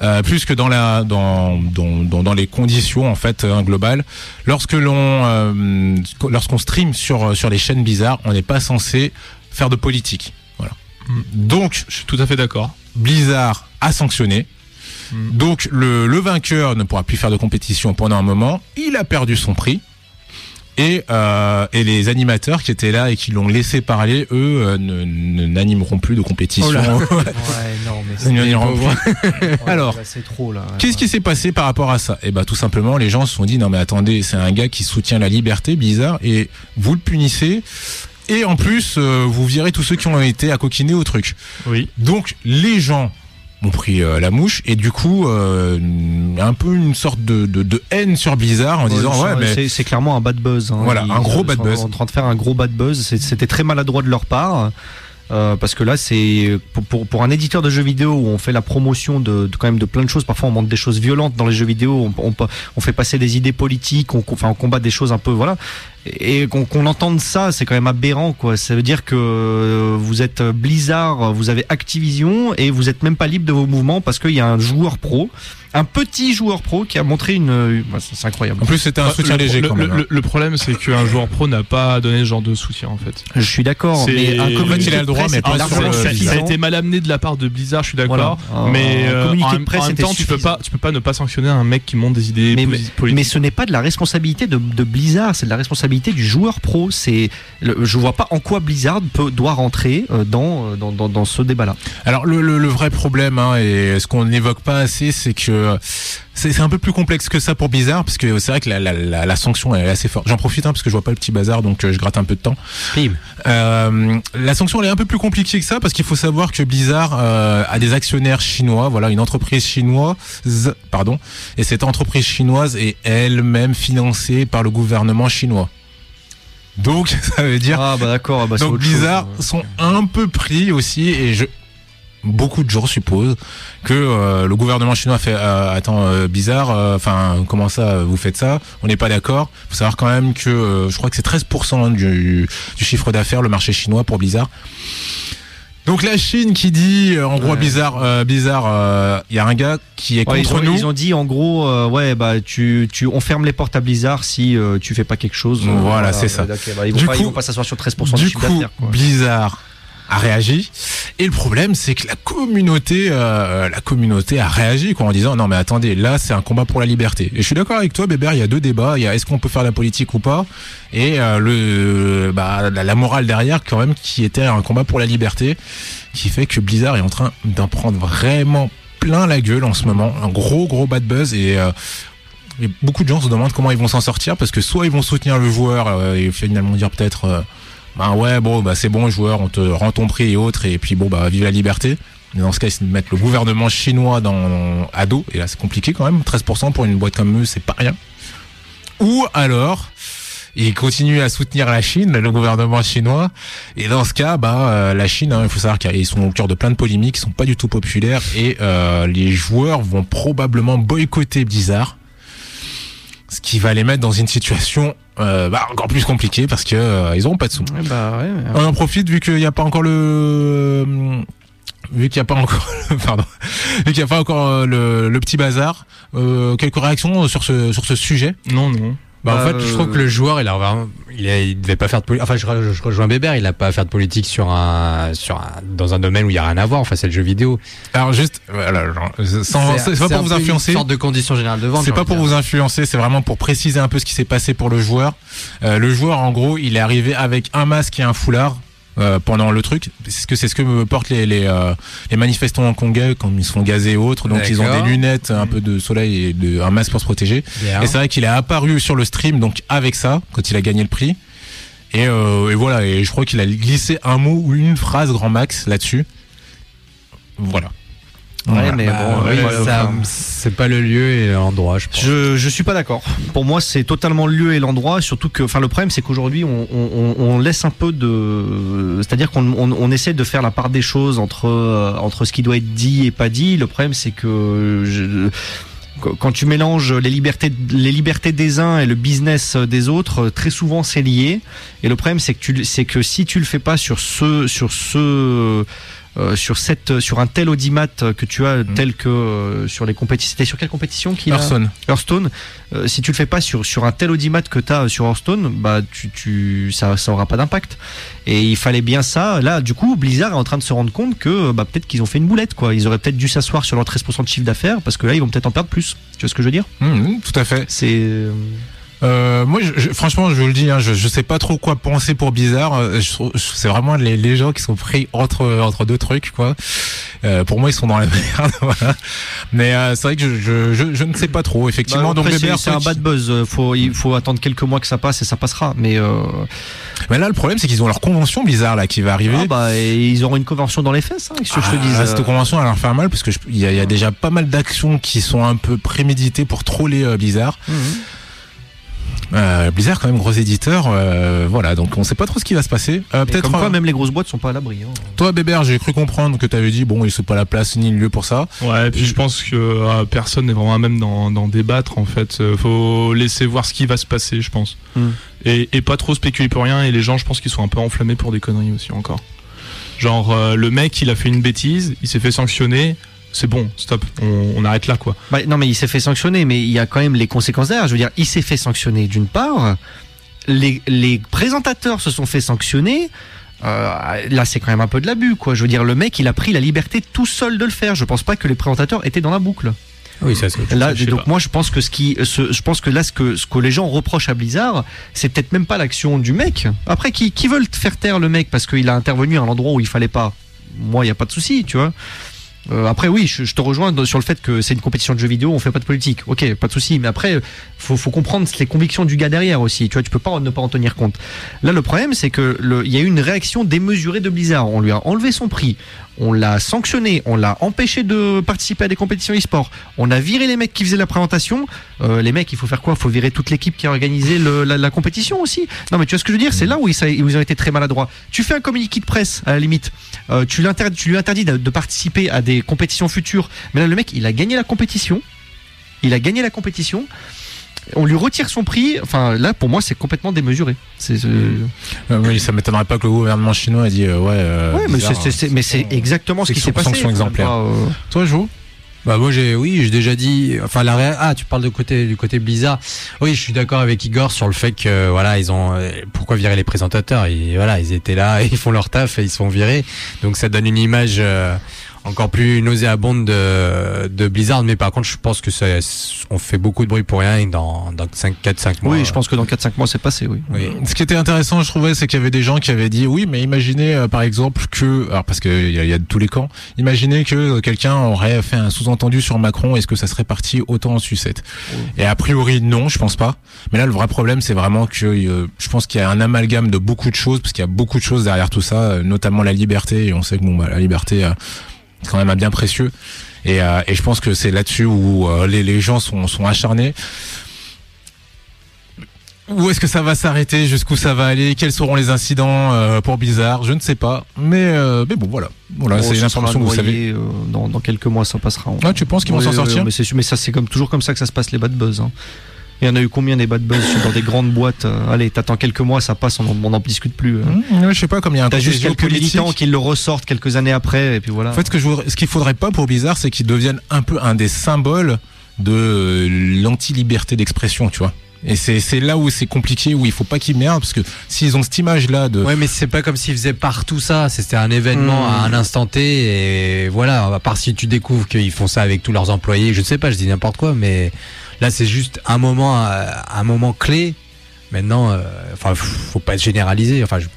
Euh, plus que dans la dans dans dans, dans les conditions en fait hein, globales lorsque l'on euh, lorsqu'on stream sur sur les chaînes Blizzard on n'est pas censé faire de politique. Donc Je suis tout à fait d'accord. Blizzard a sanctionné. Mm. Donc le, le vainqueur ne pourra plus faire de compétition pendant un moment. Il a perdu son prix. Et, euh, et les animateurs qui étaient là et qui l'ont laissé parler, eux, euh, n'animeront plus de compétition. Oh là. Ouais, non, mais Ils n'animeront plus. Alors, là, c'est trop là. Qu'est-ce qui s'est passé par rapport à ça? Eh ben tout simplement, les gens se sont dit non mais attendez, c'est un gars qui soutient la liberté, bizarre, et vous le punissez. Et en plus, euh, vous virez tous ceux qui ont été à coquiner au truc. Oui. Donc les gens ont pris euh, la mouche et du coup euh, un peu une sorte de, de, de haine sur Blizzard en disant ouais mais c'est, clairement un bad buzz. hein. Voilà, Ils un gros bad buzz. En train de faire un gros bad buzz. C'était très maladroit de leur part. euh, parce que là, c'est pour, pour, pour un éditeur de jeux vidéo où on fait la promotion de, de quand même de plein de choses. Parfois, on montre des choses violentes dans les jeux vidéo. On, on, on fait passer des idées politiques. On, enfin, on combat des choses un peu, voilà. Et qu'on entende ça, c'est quand même aberrant, quoi. Ça veut dire que euh, vous êtes Blizzard, vous avez Activision et vous êtes même pas libre de vos mouvements parce qu'il y a un joueur pro, un petit joueur pro qui a montré une. bah, c'est incroyable. en plus c'était un soutien le, léger le- quand même. le- problème, c'est qu'un joueur pro n'a pas donné ce genre de soutien en fait. Je suis d'accord, C'est- mais un En fait, communiqué il a le de droit, presse mais pas le ça, a été mal amené de la part de Blizzard, je suis d'accord. Voilà. Mais euh, en, de même- presse en même temps, tu peux pas, tu peux pas ne pas sanctionner un mec qui monte des idées Mais, posi- mais politiques. ce n'est pas de la responsabilité de, de Blizzard, c'est de la responsabilité du joueur pro. C'est, je vois pas en quoi Blizzard peut, doit rentrer euh, dans, euh, dans, dans, dans ce débat-là. Alors le, le, le vrai problème hein, et ce qu'on n'évoque pas assez, c'est que c'est c'est un peu plus complexe que ça pour Blizzard parce que c'est vrai que la, la, la, la sanction elle est assez forte. J'en profite hein, parce que je vois pas le petit bazar donc euh, je gratte un peu de temps. Euh, la sanction elle est un peu plus compliquée que ça parce qu'il faut savoir que Blizzard euh, a des actionnaires chinois, voilà une entreprise chinoise, pardon, et cette entreprise chinoise est elle-même financée par le gouvernement chinois. Donc ça veut dire Ah bah d'accord, ah bah, donc chose. Blizzard sont un peu pris aussi et je beaucoup de gens supposent que euh, le gouvernement chinois fait euh, attends euh, bizarre enfin comment ça vous faites ça? On n'est pas d'accord. Faut savoir quand même que euh, je crois que c'est 13% du, du chiffre d'affaires le marché chinois pour Blizzard donc la Chine qui dit euh, en gros Ouais. Blizzard euh, Blizzard il y a un gars qui est Ouais, ils, contre ont, nous ils ont dit en gros, euh, ouais, bah tu, tu, on ferme les portes à Blizzard si euh, tu fais pas quelque chose. euh, Voilà, c'est ça. bah, ils vont Du pas, ils coup- vont pas s'asseoir sur 13% du du chiffre coup quoi. Blizzard a réagi. Et le problème c'est que la communauté euh, la communauté a réagi quoi en disant non mais attendez là c'est un combat pour la liberté. Et je suis d'accord avec toi Bébert il y a deux débats. Il y a est-ce qu'on peut faire la politique ou pas? Et euh, le bah, la, la morale derrière quand même qui était un combat pour la liberté qui fait que Blizzard est en train d'en prendre vraiment plein la gueule en ce moment. Un gros gros bad buzz et euh, et beaucoup de gens se demandent comment ils vont s'en sortir parce que soit ils vont soutenir le joueur euh, et finalement dire peut-être euh, bah ouais bon bah c'est bon joueur on te rend ton prix et autres et puis bon bah vive la liberté. Mais dans ce cas ils mettent le gouvernement chinois dans à dos et là c'est compliqué quand même. 13% pour une boîte comme eux c'est pas rien. Ou alors ils continuent à soutenir la Chine, le gouvernement chinois. Et dans ce cas, bah euh, la Chine, hein, il faut savoir qu'ils sont au cœur de plein de polémiques, ils sont pas du tout populaires et euh, les joueurs vont probablement boycotter Blizzard, ce qui va les mettre dans une situation euh, bah, encore plus compliquée parce que euh, ils auront pas de sous. Ouais, bah, ouais, ouais. On en profite vu qu'il n'y a pas encore le vu qu'il n'y a pas encore, pardon, vu qu'il n'y a pas encore euh, le, le petit bazar, euh, quelques réactions sur ce sur ce sujet? Non, non. Bah, en fait, je trouve euh, que le joueur, il a vraiment, il, a- il devait pas faire de politique. Enfin, je, je rejoins Bébert, il a pas à faire de politique sur un, sur un, dans un domaine où il y a rien à voir. Enfin, c'est le jeu vidéo. Alors juste, voilà, genre, sans, c'est pas pour vous influencer. Une sorte de condition générale de vente. C'est pas pour vous influencer, c'est vraiment pour préciser un peu ce qui s'est passé pour le joueur. Euh, le joueur, en gros, il est arrivé avec un masque et un foulard. Euh, pendant le truc, c'est ce que c'est ce que me portent les les, euh, les manifestants quand ils se font gazer et autres. Donc ils ont des lunettes, un peu de soleil et de, un masque pour se protéger. Bien. Et c'est vrai qu'il est apparu sur le stream donc avec ça quand il a gagné le prix. Et, euh, et voilà, et je crois qu'il a glissé un mot ou une phrase grand max là-dessus. Voilà. Ouais, mais Bah, bon, ouais, oui, ça, enfin, c'est pas le lieu et l'endroit, je pense. Je, je suis pas d'accord. Pour moi, c'est totalement le lieu et l'endroit. Surtout que, enfin, le problème, c'est qu'aujourd'hui, on, on, on laisse un peu de, c'est-à-dire qu'on on, on essaie de faire la part des choses entre euh, entre ce qui doit être dit et pas dit. Le problème, c'est que je, quand tu mélanges les libertés, les libertés des uns et le business des autres, très souvent c'est lié. Et le problème, c'est que tu, c'est que si tu le fais pas sur ce, sur ce, euh, sur cette, sur un tel audimat que tu as, tel que euh, sur les compétitions. C'était sur quelle compétition qu'il a Hearthstone. Hearthstone, euh, si tu le fais pas sur, sur un tel audimat que tu as sur Hearthstone, bah tu, tu ça ça aura pas d'impact. Et il fallait bien ça. Là, du coup, Blizzard est en train de se rendre compte que bah peut-être qu'ils ont fait une boulette quoi. Ils auraient peut-être dû s'asseoir sur leur 13% de chiffre d'affaires parce que là ils vont peut-être en perdre plus. Tu vois ce que je veux dire? Mmh, tout à fait. C'est Euh, moi, je, je- franchement, je vous le dis, hein, je, je sais pas trop quoi penser pour Bizarre. Euh, je trouve- je- C'est vraiment les, les gens qui sont pris entre entre deux trucs, quoi. Euh, pour moi, ils sont dans la merde. voilà. Mais euh, c'est vrai que je, je, je, je ne sais pas trop, effectivement. Bah, donc, c'est un bad buzz. Euh, Faut il faut attendre quelques mois que ça passe et ça passera. Mais euh, Mais là, le problème, c'est qu'ils ont leur convention Blizzard là qui va arriver. ah, bah et ils auront une convention dans les fesses. Hein, que je te Ah, dis. cette convention, elle leur fait mal parce que il y, a- il y a déjà pas mal d'actions qui sont un peu préméditées pour troller euh, Blizzard. Euh, Blizzard, quand même, gros éditeur. euh, voilà, donc on sait pas trop ce qui va se passer. Euh, Peut-être Peut-être comme quoi euh, même les grosses boîtes sont pas à l'abri. hein. toi, Bébert, j'ai cru comprendre que tu avais dit bon, il se pas la place ni le lieu pour ça. Ouais, et puis je pense que euh, personne n'est vraiment à même d'en débattre en fait. Faut laisser voir ce qui va se passer, je pense. Hmm. Et, et pas trop spéculer pour rien. Et les gens, je pense qu'ils sont un peu enflammés pour des conneries aussi encore. Genre euh, le mec, il a fait une bêtise, il s'est fait sanctionner. C'est bon, stop, on, on arrête là quoi. Bah, non, mais il s'est fait sanctionner, mais il y a quand même les conséquences derrière. Je veux dire, il s'est fait sanctionner d'une part. Les, les présentateurs se sont fait sanctionner. Euh, là, c'est quand même un peu de l'abus, quoi. Je veux dire, le mec, il a pris la liberté tout seul de le faire. Je pense pas que les présentateurs étaient dans la boucle. Oui, ça c'est. Là, donc pas. moi, je pense que ce qui, ce- je pense que là, ce que, ce que les gens reprochent à Blizzard, c'est peut-être même pas l'action du mec. Après, qui, qui veulent faire taire le mec parce qu'il a intervenu à un endroit où il fallait pas? Moi, il y a pas de souci, tu vois. Euh, après, oui, je, je te rejoins sur le fait que c'est une compétition de jeux vidéo, on fait pas de politique. Ok, pas de souci. Mais après, faut, faut comprendre les convictions du gars derrière aussi. Tu vois, tu peux pas ne pas en tenir compte. Là, le problème, c'est que il y a eu une réaction démesurée de Blizzard. On lui a enlevé son prix, on l'a sanctionné, on l'a empêché de participer à des compétitions e-sport, on a viré les mecs qui faisaient la présentation. Euh, les mecs, il faut faire quoi? Il faut virer toute l'équipe qui a organisé la, compétition aussi. Non, mais tu vois ce que je veux dire? C'est là où ils, ont été très maladroits. Tu fais un communiqué de presse à la limite. Euh, tu, lui interdis de participer à des compétitions futures. Mais là, le mec, il a gagné la compétition. Il a gagné la compétition. On lui retire son prix. Enfin, là, pour moi, c'est complètement démesuré. C'est, c'est- Euh, oui, ça m'étonnerait pas que le gouvernement chinois ait dit euh, ouais. euh, ouais, mais c'est, c'est- mais c'est exactement ce qui s'est passé. exemplaire. Enfin, euh, Toi, Jo? Bah moi j'ai oui j'ai déjà dit enfin la ah tu parles de côté du côté Blizzard oui je suis d'accord avec Igor sur le fait que voilà ils ont euh, pourquoi virer les présentateurs? Et voilà ils étaient là ils font leur taf et ils se font virer donc ça donne une image euh, encore plus nauséabonde de, de Blizzard mais par contre je pense que ça on fait beaucoup de bruit pour rien et dans dans 5 4 5 mois oui, je pense que dans 4-5 mois, c'est passé, oui. oui. Ce qui était intéressant, je trouvais, c'est qu'il y avait des gens qui avaient dit oui, mais imaginez euh, par exemple que, alors parce qu'il y, a- il y a de tous les camps, imaginez que euh, quelqu'un aurait fait un sous-entendu sur Macron, est-ce que ça serait parti autant en sucette? Et a priori non, je pense pas. Mais là, le vrai problème, c'est vraiment que euh, je pense qu'il y a un amalgame de beaucoup de choses, parce qu'il y a beaucoup de choses derrière tout ça, euh, notamment la liberté. Et on sait que bon, bah, la liberté, euh, quand même un bien précieux. Et, euh, et je pense que c'est là-dessus où euh, les, les gens sont, sont acharnés. Où est-ce que ça va s'arrêter? Jusqu'où ça va aller? Quels seront les incidents euh, pour Blizzard? Je ne sais pas. Mais, mais bon, voilà. Voilà, Bon, c'est ce une information que vous savez. dans, dans quelques mois, ça passera. Ah, tu penses qu'ils vont s'en sortir? mais, mais ça, c'est comme toujours comme ça que ça se passe les bad buzz. hein. Il y en a eu combien des bad buzz dans des grandes boîtes euh, Allez, t'attends quelques mois, ça passe, on n'en discute plus. euh. Mmh, je sais pas, comme il y a un T'as juste quelques militants qui le ressortent quelques années après, et puis voilà. En fait, ce que je voudrais- ce qu'il faudrait pas pour Bizarre, c'est qu'ils deviennent un peu un des symboles de euh, l'anti-liberté d'expression, tu vois. Et c'est c'est là où c'est compliqué, où il faut pas qu'ils merdent, parce que s'ils ont cette image-là de... Ouais, mais c'est pas comme s'ils faisaient partout ça. C'était un événement Hmm. à un instant T et voilà. À part si tu découvres qu'ils font ça avec tous leurs employés, je sais pas, je dis n'importe quoi, mais là c'est juste un moment, euh, un moment clé. Maintenant, euh, enfin, faut pas généraliser. Enfin, je-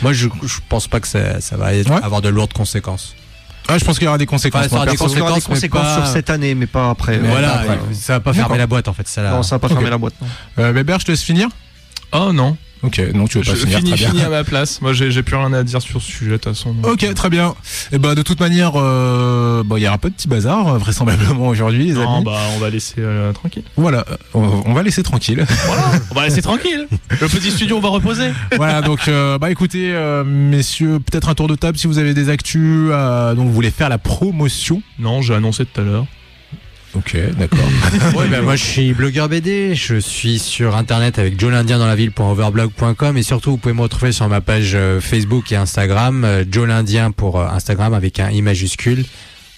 moi, je, je pense pas que ça, ça va être- Ouais. avoir de lourdes conséquences. Ah, je pense qu'il y aura des conséquences. Enfin, ça moi, aura des aura des conséquences, pas- sur cette année, mais pas après. Mais voilà, après. ça va pas fermer la boîte en fait. Ça, là. Non, ça va pas fermer la boîte. Euh, Bébert, je te laisse finir Oh non. Ok, non, tu veux pas Je finir, finis, très bien. finis à ma place. Moi, j'ai plus rien à dire sur ce sujet, de toute façon. Ok, euh, très bien. Et ben de toute manière, euh, il y aura pas de petit bazar euh, vraisemblablement aujourd'hui, les Non, amis. bah, on va laisser euh, tranquille. Voilà, euh, on, on va laisser tranquille. Voilà, on va laisser tranquille. Le petit studio, on va reposer. voilà, donc euh, bah écoutez, euh, messieurs, peut-être un tour de table si vous avez des actus, euh, donc vous voulez faire la promotion. Non, j'ai annoncé tout à l'heure. Ok, d'accord. Ouais, ben, moi je suis blogueur BD, je suis sur internet avec Joe l'Indien dans la ville.overblog.com et surtout vous pouvez me retrouver sur ma page euh, Facebook et Instagram, euh, Joe l'Indien pour euh, Instagram avec un I majuscule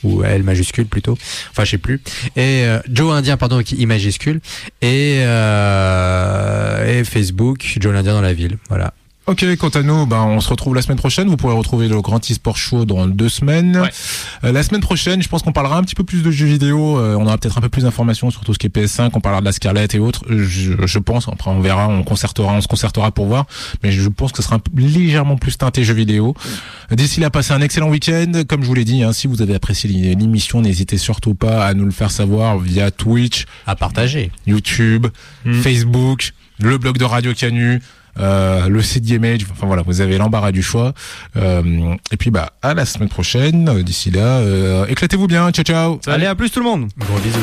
ou L majuscule plutôt, enfin je sais plus, et euh, Joe Indien pardon avec I majuscule et, euh, et Facebook Joe l'Indien dans la ville, voilà. Ok, quant à nous, ben, on se retrouve la semaine prochaine. Vous pourrez retrouver le Grand e-sport show dans deux semaines. Ouais. Euh, la semaine prochaine, je pense qu'on parlera un petit peu plus de jeux vidéo. Euh, on aura peut-être un peu plus d'informations sur tout ce qui est PS5. On parlera de la Scarlett et autres. Je, je pense. Après, on verra. On concertera. On se concertera pour voir. Mais je pense que ce sera un peu légèrement plus teinté jeux vidéo. D'ici là, passez un excellent week-end. Comme je vous l'ai dit, hein, si vous avez apprécié l'émission, n'hésitez surtout pas à nous le faire savoir via Twitch, À partager. YouTube, Mm. Facebook, le blog de Radio Canu, euh, le site Image. Enfin voilà, vous avez l'embarras du choix. Euh, et puis bah à la semaine prochaine. Euh, D'ici là, euh, éclatez-vous bien. Ciao ciao. Allez, à plus tout le monde Gros bisous.